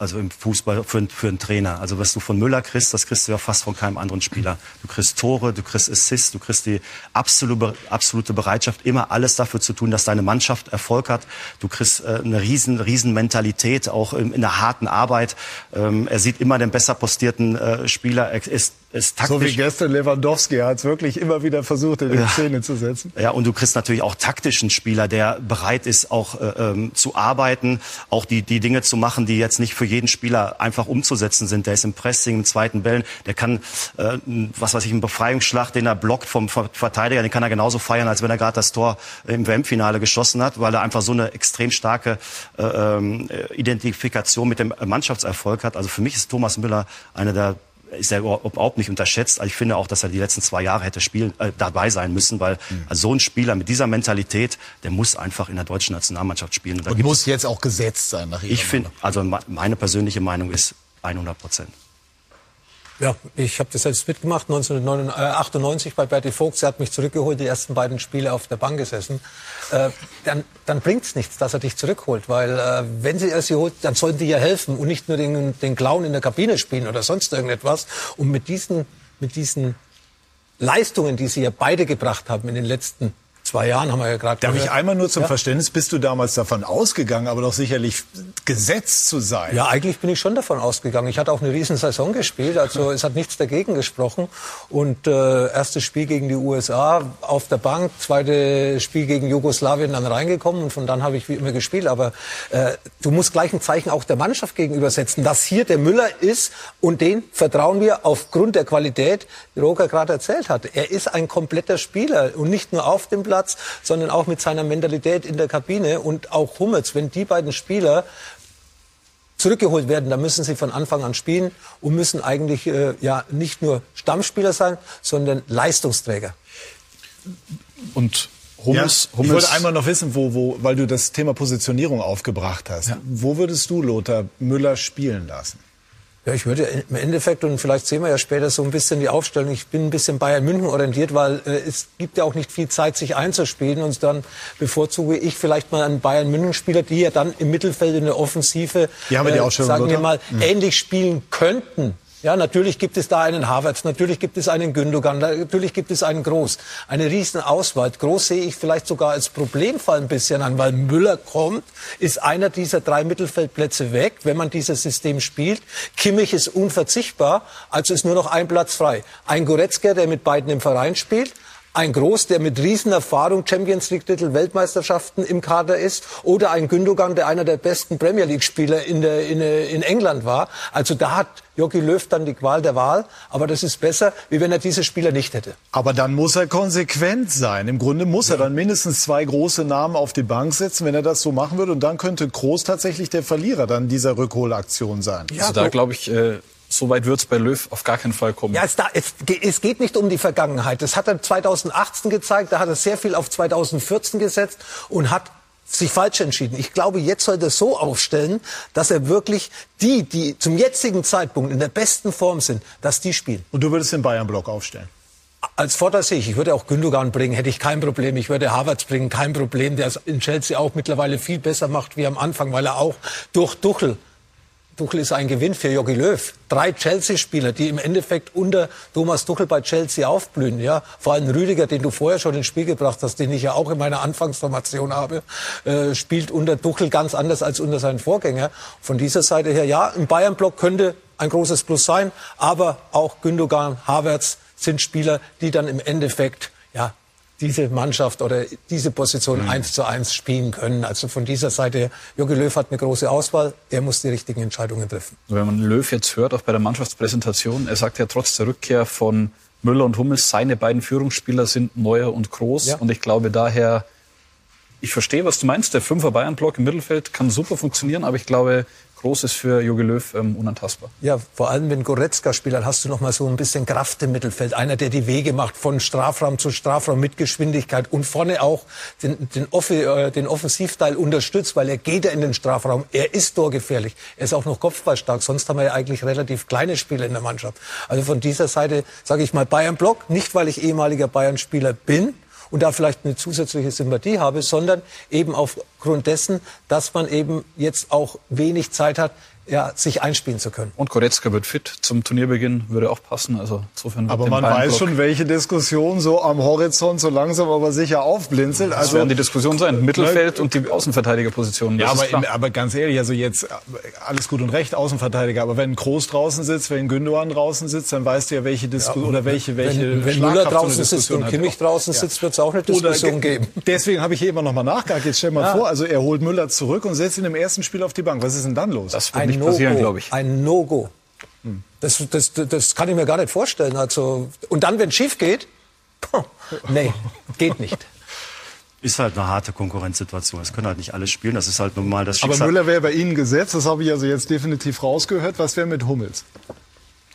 also im Fußball für, für einen Trainer. Also was du von Müller kriegst, das kriegst du ja fast von keinem anderen Spieler. Du kriegst Tore, du kriegst Assists, du kriegst die absolute, absolute Bereitschaft, immer alles dafür zu tun, dass deine Mannschaft Erfolg hat. Du kriegst äh, eine riesen, riesen Mentalität, auch in, in der harten Arbeit. Ähm, er sieht immer den besser postierten äh, Spieler. Er ist ist taktisch. So wie gestern Lewandowski hat es wirklich immer wieder versucht, in die ja. Szene zu setzen. Ja, und du kriegst natürlich auch taktischen Spieler, der bereit ist, auch äh, ähm, zu arbeiten, auch die, die Dinge zu machen, die jetzt nicht für jeden Spieler einfach umzusetzen sind. Der ist im Pressing, im zweiten Bällen, der kann, äh, was weiß ich, einen Befreiungsschlag, den er blockt vom Verteidiger, den kann er genauso feiern, als wenn er gerade das Tor im WM-Finale geschossen hat, weil er einfach so eine extrem starke äh, ähm, Identifikation mit dem Mannschaftserfolg hat. Also für mich ist Thomas Müller einer der ist er überhaupt nicht unterschätzt. Ich finde auch, dass er die letzten zwei Jahre hätte spielen, äh, dabei sein müssen, weil mhm. also so ein Spieler mit dieser Mentalität, der muss einfach in der deutschen Nationalmannschaft spielen. Und, Und muss jetzt auch gesetzt sein nach Ich finde, also meine persönliche Meinung ist 100 Prozent. Ja, ich habe das selbst mitgemacht, 1998 bei Bertie Vogt. Sie hat mich zurückgeholt, die ersten beiden Spiele auf der Bank gesessen. Äh, dann dann bringt es nichts, dass er dich zurückholt, weil äh, wenn sie er sie holt, dann sollten die ja helfen und nicht nur den, den Clown in der Kabine spielen oder sonst irgendetwas. Und mit diesen, mit diesen Leistungen, die sie ja beide gebracht haben in den letzten zwei Jahren haben wir ja gerade Darf gehört. ich einmal nur zum ja? Verständnis, bist du damals davon ausgegangen, aber doch sicherlich gesetzt zu sein? Ja, eigentlich bin ich schon davon ausgegangen. Ich hatte auch eine riesen Saison gespielt, also es hat nichts dagegen gesprochen. Und äh, erstes Spiel gegen die USA auf der Bank, zweites Spiel gegen Jugoslawien dann reingekommen und von dann habe ich wie immer gespielt. Aber äh, du musst gleich ein Zeichen auch der Mannschaft gegenübersetzen, dass hier der Müller ist und den vertrauen wir aufgrund der Qualität, die Roger gerade erzählt hat. Er ist ein kompletter Spieler und nicht nur auf dem Platz, Platz, sondern auch mit seiner Mentalität in der Kabine und auch Hummels. Wenn die beiden Spieler zurückgeholt werden, dann müssen sie von Anfang an spielen und müssen eigentlich äh, ja nicht nur Stammspieler sein, sondern Leistungsträger. Und Hummels, ja, Hummels. Ich wollte einmal noch wissen, wo, wo, weil du das Thema Positionierung aufgebracht hast. Ja. Wo würdest du Lothar Müller spielen lassen? Ja, ich würde im Endeffekt, und vielleicht sehen wir ja später so ein bisschen die Aufstellung, ich bin ein bisschen Bayern München orientiert, weil äh, es gibt ja auch nicht viel Zeit, sich einzuspielen. Und dann bevorzuge ich vielleicht mal einen Bayern München-Spieler, die ja dann im Mittelfeld in der Offensive, die äh, sagen wir mal, mhm. ähnlich spielen könnten Ja, natürlich gibt es da einen Havertz, natürlich gibt es einen Gündogan, natürlich gibt es einen Groß. Eine riesen Auswahl. Groß sehe ich vielleicht sogar als Problemfall ein bisschen an, weil Müller kommt, ist einer dieser drei Mittelfeldplätze weg, wenn man dieses System spielt. Kimmich ist unverzichtbar, also ist nur noch ein Platz frei. Ein Goretzka, der mit beiden im Verein spielt, ein Groß, der mit Riesenerfahrung Champions League Titel Weltmeisterschaften im Kader ist, oder ein Gündogan, der einer der besten Premier League Spieler in, der, in, in England war. Also da hat Jogi Löw dann die Qual der Wahl, aber das ist besser, wie wenn er diese Spieler nicht hätte. Aber dann muss er konsequent sein. Im Grunde muss er dann mindestens zwei große Namen auf die Bank setzen, wenn er das so machen würde. Und dann könnte Groß tatsächlich der Verlierer dann dieser Rückholaktion sein. Ja, also da glaube ich, äh, so weit wird es bei Löw auf gar keinen Fall kommen. Ja, es, da, es, es, geht nicht um die Vergangenheit. Das hat er 2018 gezeigt. Da hat er sehr viel auf 2014 gesetzt und hat sich falsch entschieden. Ich glaube, jetzt sollte er so aufstellen, dass er wirklich die, die zum jetzigen Zeitpunkt in der besten Form sind, dass die spielen. Und du würdest den Bayern-Block aufstellen? Als Vorteil sehe ich, ich würde auch Gündogan bringen, hätte ich kein Problem. Ich würde Havertz bringen, kein Problem, der es in Chelsea auch mittlerweile viel besser macht wie am Anfang, weil er auch durch Duchel Tuchel ist ein Gewinn für Jogi Löw. Drei Chelsea-Spieler, die im Endeffekt unter Thomas Tuchel bei Chelsea aufblühen. Ja, vor allem Rüdiger, den du vorher schon ins Spiel gebracht hast, den ich ja auch in meiner Anfangsformation habe, äh, spielt unter Tuchel ganz anders als unter seinen Vorgänger. Von dieser Seite her, ja, im Bayern-Block könnte ein großes Plus sein, aber auch Gündogan, Havertz sind Spieler, die dann im Endeffekt ja, diese Mannschaft oder diese Position mhm. eins zu eins spielen können. Also von dieser Seite, Jogi Löw hat eine große Auswahl. Er muss die richtigen Entscheidungen treffen. Wenn man Löw jetzt hört, auch bei der Mannschaftspräsentation, er sagt ja trotz der Rückkehr von Müller und Hummels, seine beiden Führungsspieler sind Neuer und Groß. Ja. Und ich glaube daher, ich verstehe, was du meinst. Der Fünfer Bayern-Block im Mittelfeld kann super funktionieren, aber ich glaube, groß ist für Jogi Löw ähm, unantastbar. Ja, vor allem wenn Goretzka spielt, dann hast du noch mal so ein bisschen Kraft im Mittelfeld. Einer, der die Wege macht von Strafraum zu Strafraum mit Geschwindigkeit und vorne auch den, den, Off äh, den Offensivteil unterstützt, weil er geht ja in den Strafraum. Er ist torgefährlich. Er ist auch noch kopfballstark. Sonst haben wir ja eigentlich relativ kleine Spieler in der Mannschaft. Also von dieser Seite sage ich mal Bayern Block, nicht weil ich ehemaliger Bayern-Spieler bin, und da vielleicht eine zusätzliche Sympathie habe, sondern eben aufgrund dessen, dass man eben jetzt auch wenig Zeit hat, ja, sich einspielen zu können. Und Goretzka wird fit zum Turnierbeginn, würde auch passen. Also insofern aber man weiß schon, welche Diskussion so am Horizont so langsam aber sicher aufblinzelt. Also das werden die Diskussionen sein. Mittelfeld und die Außenverteidigerpositionen. Ja, aber, aber ganz ehrlich, also jetzt alles gut und recht, Außenverteidiger. Aber wenn Groß draußen sitzt, wenn Gündogan draußen sitzt, dann weißt du ja, welche Diskussion ja, oder welche, welche Wenn, wenn Müller draußen sitzt und Kimmich draußen ja. sitzt, wird es auch eine Diskussion oder, geben. *laughs* Deswegen habe ich hier immer noch mal nachgehakt. Jetzt stell mal ja. vor, also er holt Müller zurück und setzt ihn im ersten Spiel auf die Bank. Was ist denn dann los? Das wird nicht passieren, glaube ich. Ein No-Go. Das, das, das kann ich mir gar nicht vorstellen. Also, und dann, wenn es schief geht, nee, geht nicht. *laughs* Ist halt eine harte Konkurrenzsituation. Es können halt nicht alle spielen. Das ist halt normal das Schicksal. Aber Müller wäre bei Ihnen gesetzt. Das habe ich also jetzt definitiv rausgehört. Was wäre mit Hummels?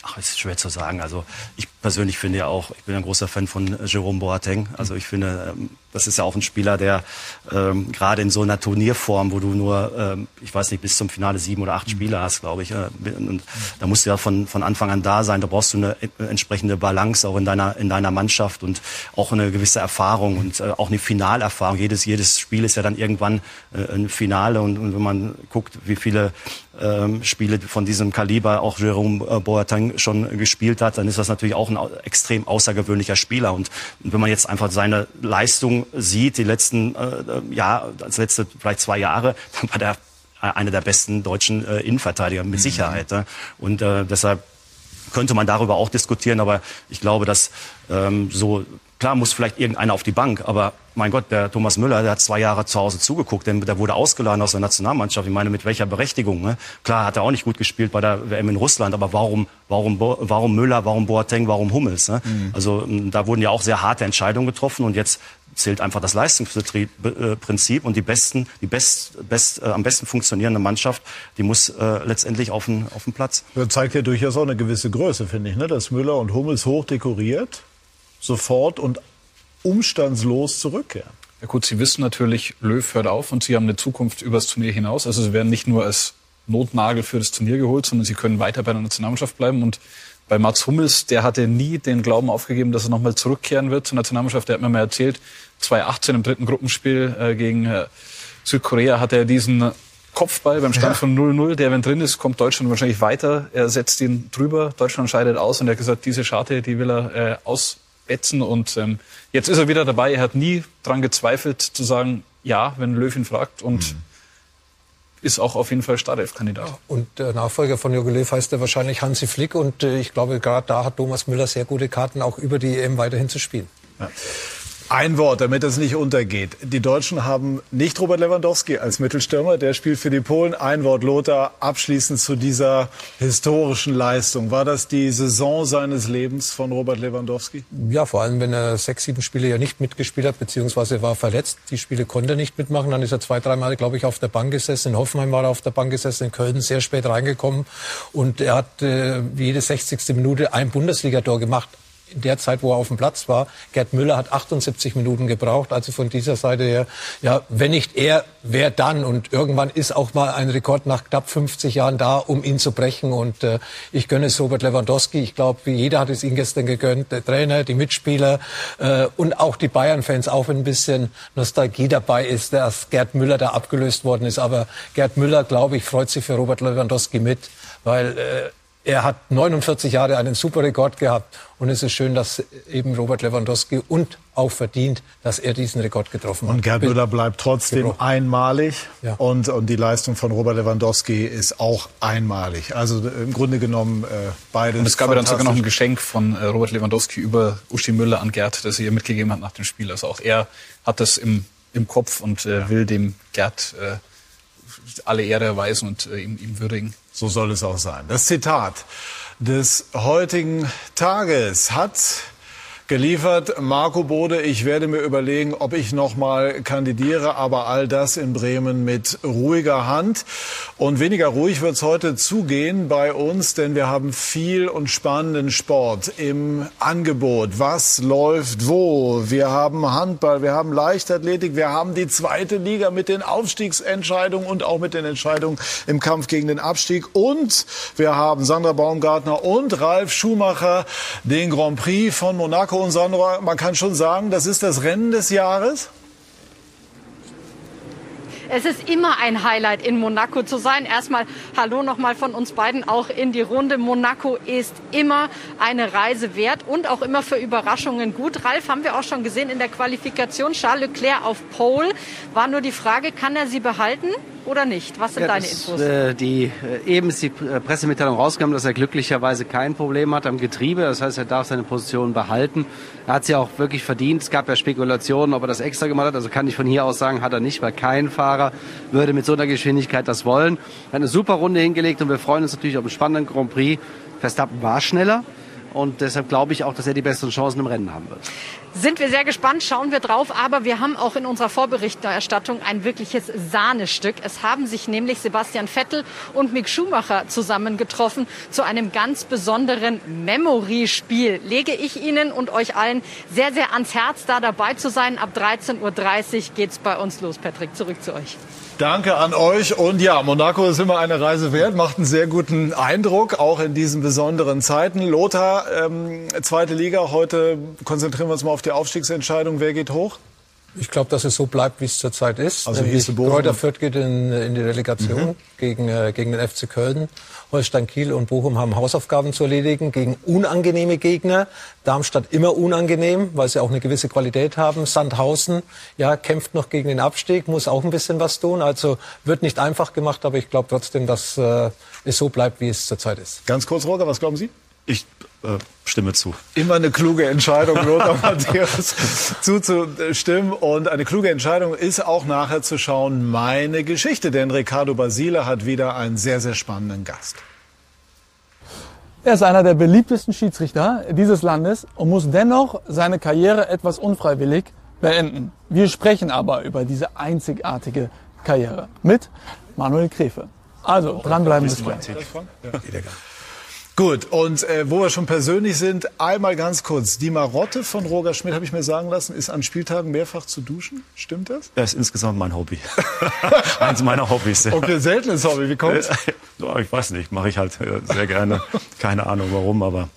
Ach, ist schwer zu sagen. Also ich persönlich finde ja auch, ich bin ein großer Fan von Jerome Boateng. Also ich finde, ähm, das ist ja auch ein Spieler, der ähm, gerade in so einer Turnierform, wo du nur, ähm, ich weiß nicht, bis zum Finale sieben oder acht Spiele hast, glaube ich. Äh, und da musst du ja von, von Anfang an da sein. Da brauchst du eine äh, entsprechende Balance auch in deiner, in deiner Mannschaft und auch eine gewisse Erfahrung und äh, auch eine Finalerfahrung. Jedes, jedes Spiel ist ja dann irgendwann äh, ein Finale. Und, und wenn man guckt, wie viele ähm, Spiele von diesem Kaliber auch Jerome äh, Boateng schon gespielt hat, dann ist das natürlich auch ein extrem außergewöhnlicher Spieler. Und wenn man jetzt einfach seine Leistung sieht, die letzten äh, ja, als letzte vielleicht zwei Jahre, *laughs* dann war der äh, einer der besten deutschen äh, Innenverteidiger mit mhm. Sicherheit. Mhm. Und äh, deshalb könnte man darüber auch diskutieren, aber ich glaube, dass ähm, so Klar muss vielleicht irgendeiner auf die Bank, aber mein Gott, der Thomas Müller, der hat zwei Jahre zu Hause zugeguckt, denn der wurde ausgeladen aus der Nationalmannschaft. Ich meine, mit welcher Berechtigung? Ne? Klar hat er auch nicht gut gespielt bei der WM in Russland, aber warum, warum, warum Müller, warum Boateng, warum Hummels? Ne? Mhm. Also da wurden ja auch sehr harte Entscheidungen getroffen und jetzt zählt einfach das Leistungsprinzip und die besten, die best, best, äh, am besten funktionierende Mannschaft, die muss äh, letztendlich auf den, auf den Platz. Das zeigt ja durchaus auch eine gewisse Größe, finde ich, ne? dass Müller und Hummels hoch dekoriert sofort und umstandslos zurückkehren. Ja gut, Sie wissen natürlich, Löw hört auf und Sie haben eine Zukunft übers Turnier hinaus. Also Sie werden nicht nur als Notnagel für das Turnier geholt, sondern Sie können weiter bei der Nationalmannschaft bleiben. Und bei Mats Hummels, der hatte nie den Glauben aufgegeben, dass er nochmal zurückkehren wird zur Nationalmannschaft. Der hat mir mal erzählt, 2018 im dritten Gruppenspiel äh, gegen äh, Südkorea hat er diesen Kopfball beim Stand ja. von 0-0. Der, wenn drin ist, kommt Deutschland wahrscheinlich weiter. Er setzt ihn drüber. Deutschland scheidet aus und er hat gesagt, diese Scharte, die will er äh, ausbetzen. Und ähm, jetzt ist er wieder dabei. Er hat nie dran gezweifelt zu sagen, ja, wenn Löw ihn fragt. Und mhm. Ist auch auf jeden Fall Startelf-Kandidat. Und der Nachfolger von Jogi Löw heißt er wahrscheinlich Hansi Flick. Und äh, ich glaube, gerade da hat Thomas Müller sehr gute Karten, auch über die EM weiterhin zu spielen. Ja. Ein Wort, damit es nicht untergeht. Die Deutschen haben nicht Robert Lewandowski als Mittelstürmer, der spielt für die Polen. Ein Wort, Lothar, abschließend zu dieser historischen Leistung. War das die Saison seines Lebens von Robert Lewandowski? Ja, vor allem, wenn er sechs, sieben Spiele ja nicht mitgespielt hat, beziehungsweise war verletzt. Die Spiele konnte er nicht mitmachen. Dann ist er zwei, dreimal, glaube ich, auf der Bank gesessen. In Hoffenheim war er auf der Bank gesessen, in Köln sehr spät reingekommen. Und er hat äh, jede 60. Minute ein Bundesligator gemacht in der Zeit, wo er auf dem Platz war. Gerd Müller hat 78 Minuten gebraucht. Also von dieser Seite her, ja, wenn nicht er, wer dann? Und irgendwann ist auch mal ein Rekord nach knapp 50 Jahren da, um ihn zu brechen. Und äh, ich gönne es Robert Lewandowski. Ich glaube, jeder hat es ihm gestern gegönnt. Der Trainer, die Mitspieler äh, und auch die Bayern-Fans, auch wenn ein bisschen Nostalgie dabei ist, dass Gerd Müller da abgelöst worden ist. Aber Gerd Müller, glaube ich, freut sich für Robert Lewandowski mit, weil äh, er hat 49 Jahre einen super Rekord gehabt und es ist schön, dass eben Robert Lewandowski und auch verdient, dass er diesen Rekord getroffen hat. Und Gerd Müller bleibt trotzdem gebrochen. einmalig ja. und, und die Leistung von Robert Lewandowski ist auch einmalig. Also im Grunde genommen äh, beide. Und es gab ja dann sogar noch ein Geschenk von äh, Robert Lewandowski über Uschi Müller an Gerd, das er ihr mitgegeben hat nach dem Spiel. Also auch er hat das im, im Kopf und äh, will dem Gerd äh, alle Ehre erweisen und äh, ihm, ihm würdigen. So soll es auch sein. Das Zitat des heutigen Tages hat geliefert. Marco Bode, ich werde mir überlegen, ob ich noch mal kandidiere, aber all das in Bremen mit ruhiger Hand. Und weniger ruhig wird es heute zugehen bei uns, denn wir haben viel und spannenden Sport im Angebot. Was läuft wo? Wir haben Handball, wir haben Leichtathletik, wir haben die zweite Liga mit den Aufstiegsentscheidungen und auch mit den Entscheidungen im Kampf gegen den Abstieg. Und wir haben Sandra Baumgartner und Ralf Schumacher, den Grand Prix von Monaco Marco und Sandra, man kann schon sagen, das ist das Rennen des Jahres? Es ist immer ein Highlight, in Monaco zu sein. Erstmal Hallo nochmal von uns beiden auch in die Runde. Monaco ist immer eine Reise wert und auch immer für Überraschungen gut. Ralf haben wir auch schon gesehen in der Qualifikation. Charles Leclerc auf Pole. War nur die Frage, kann er sie behalten? Oder nicht? Was sind ja, deine Infos? Äh, die, äh, eben ist die äh, Pressemitteilung rausgekommen, dass er glücklicherweise kein Problem hat am Getriebe. Das heißt, er darf seine Position behalten. Er hat sie auch wirklich verdient. Es gab ja Spekulationen, ob er das extra gemacht hat. Also kann ich von hier aus sagen, hat er nicht, weil kein Fahrer würde mit so einer Geschwindigkeit das wollen. Er hat eine super Runde hingelegt und wir freuen uns natürlich auf einen spannenden Grand Prix. Verstappen war schneller. Und deshalb glaube ich auch, dass er die besseren Chancen im Rennen haben wird. Sind wir sehr gespannt, schauen wir drauf. Aber wir haben auch in unserer Vorberichterstattung ein wirkliches Sahnestück. Es haben sich nämlich Sebastian Vettel und Mick Schumacher zusammengetroffen zu einem ganz besonderen Memory-Spiel. Lege ich Ihnen und euch allen sehr, sehr ans Herz, da dabei zu sein. Ab 13.30 Uhr geht's bei uns los. Patrick, zurück zu euch. Danke an euch. Und ja, Monaco ist immer eine Reise wert, macht einen sehr guten Eindruck, auch in diesen besonderen Zeiten. Lothar, ähm, zweite Liga, heute konzentrieren wir uns mal auf die Aufstiegsentscheidung. Wer geht hoch? Ich glaube, dass es so bleibt, wie es zurzeit ist. Also wie Kräuter Fürth geht in, in die Relegation mhm. gegen, äh, gegen den FC Köln. Holstein Kiel und Bochum haben Hausaufgaben zu erledigen gegen unangenehme Gegner. Darmstadt immer unangenehm, weil sie auch eine gewisse Qualität haben. Sandhausen, ja, kämpft noch gegen den Abstieg, muss auch ein bisschen was tun. Also wird nicht einfach gemacht, aber ich glaube trotzdem, dass äh, es so bleibt, wie es zurzeit ist. Ganz kurz, Roger, was glauben Sie? Ich äh, stimme zu. Immer eine kluge Entscheidung, Lothar *laughs* Matthäus, zuzustimmen. Und eine kluge Entscheidung ist auch nachher zu schauen, meine Geschichte. Denn Ricardo Basile hat wieder einen sehr, sehr spannenden Gast. Er ist einer der beliebtesten Schiedsrichter dieses Landes und muss dennoch seine Karriere etwas unfreiwillig beenden. Wir sprechen aber über diese einzigartige Karriere mit Manuel Krefe. Also dranbleiben bis gleich. Gut, und äh, wo wir schon persönlich sind, einmal ganz kurz. Die Marotte von Roger Schmidt, habe ich mir sagen lassen, ist an Spieltagen mehrfach zu duschen. Stimmt das? Das ist insgesamt mein Hobby. *laughs* Eins meiner Hobbys. Okay, seltenes Hobby. Wie kommt's? *laughs* ich weiß nicht, mache ich halt äh, sehr gerne. Keine Ahnung warum, aber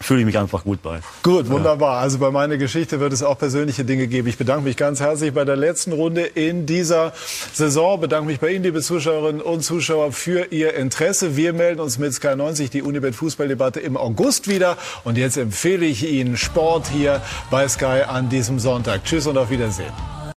fühle ich mich einfach gut bei. Gut, wunderbar. Also bei meiner Geschichte wird es auch persönliche Dinge geben. Ich bedanke mich ganz herzlich bei der letzten Runde in dieser Saison. Bedanke mich bei Ihnen, liebe Zuschauerinnen und Zuschauer, für Ihr Interesse. Wir melden uns mit Sky 90 die Unibet Fußballdebatte im August wieder. Und jetzt empfehle ich Ihnen Sport hier bei Sky an diesem Sonntag. Tschüss und auf Wiedersehen.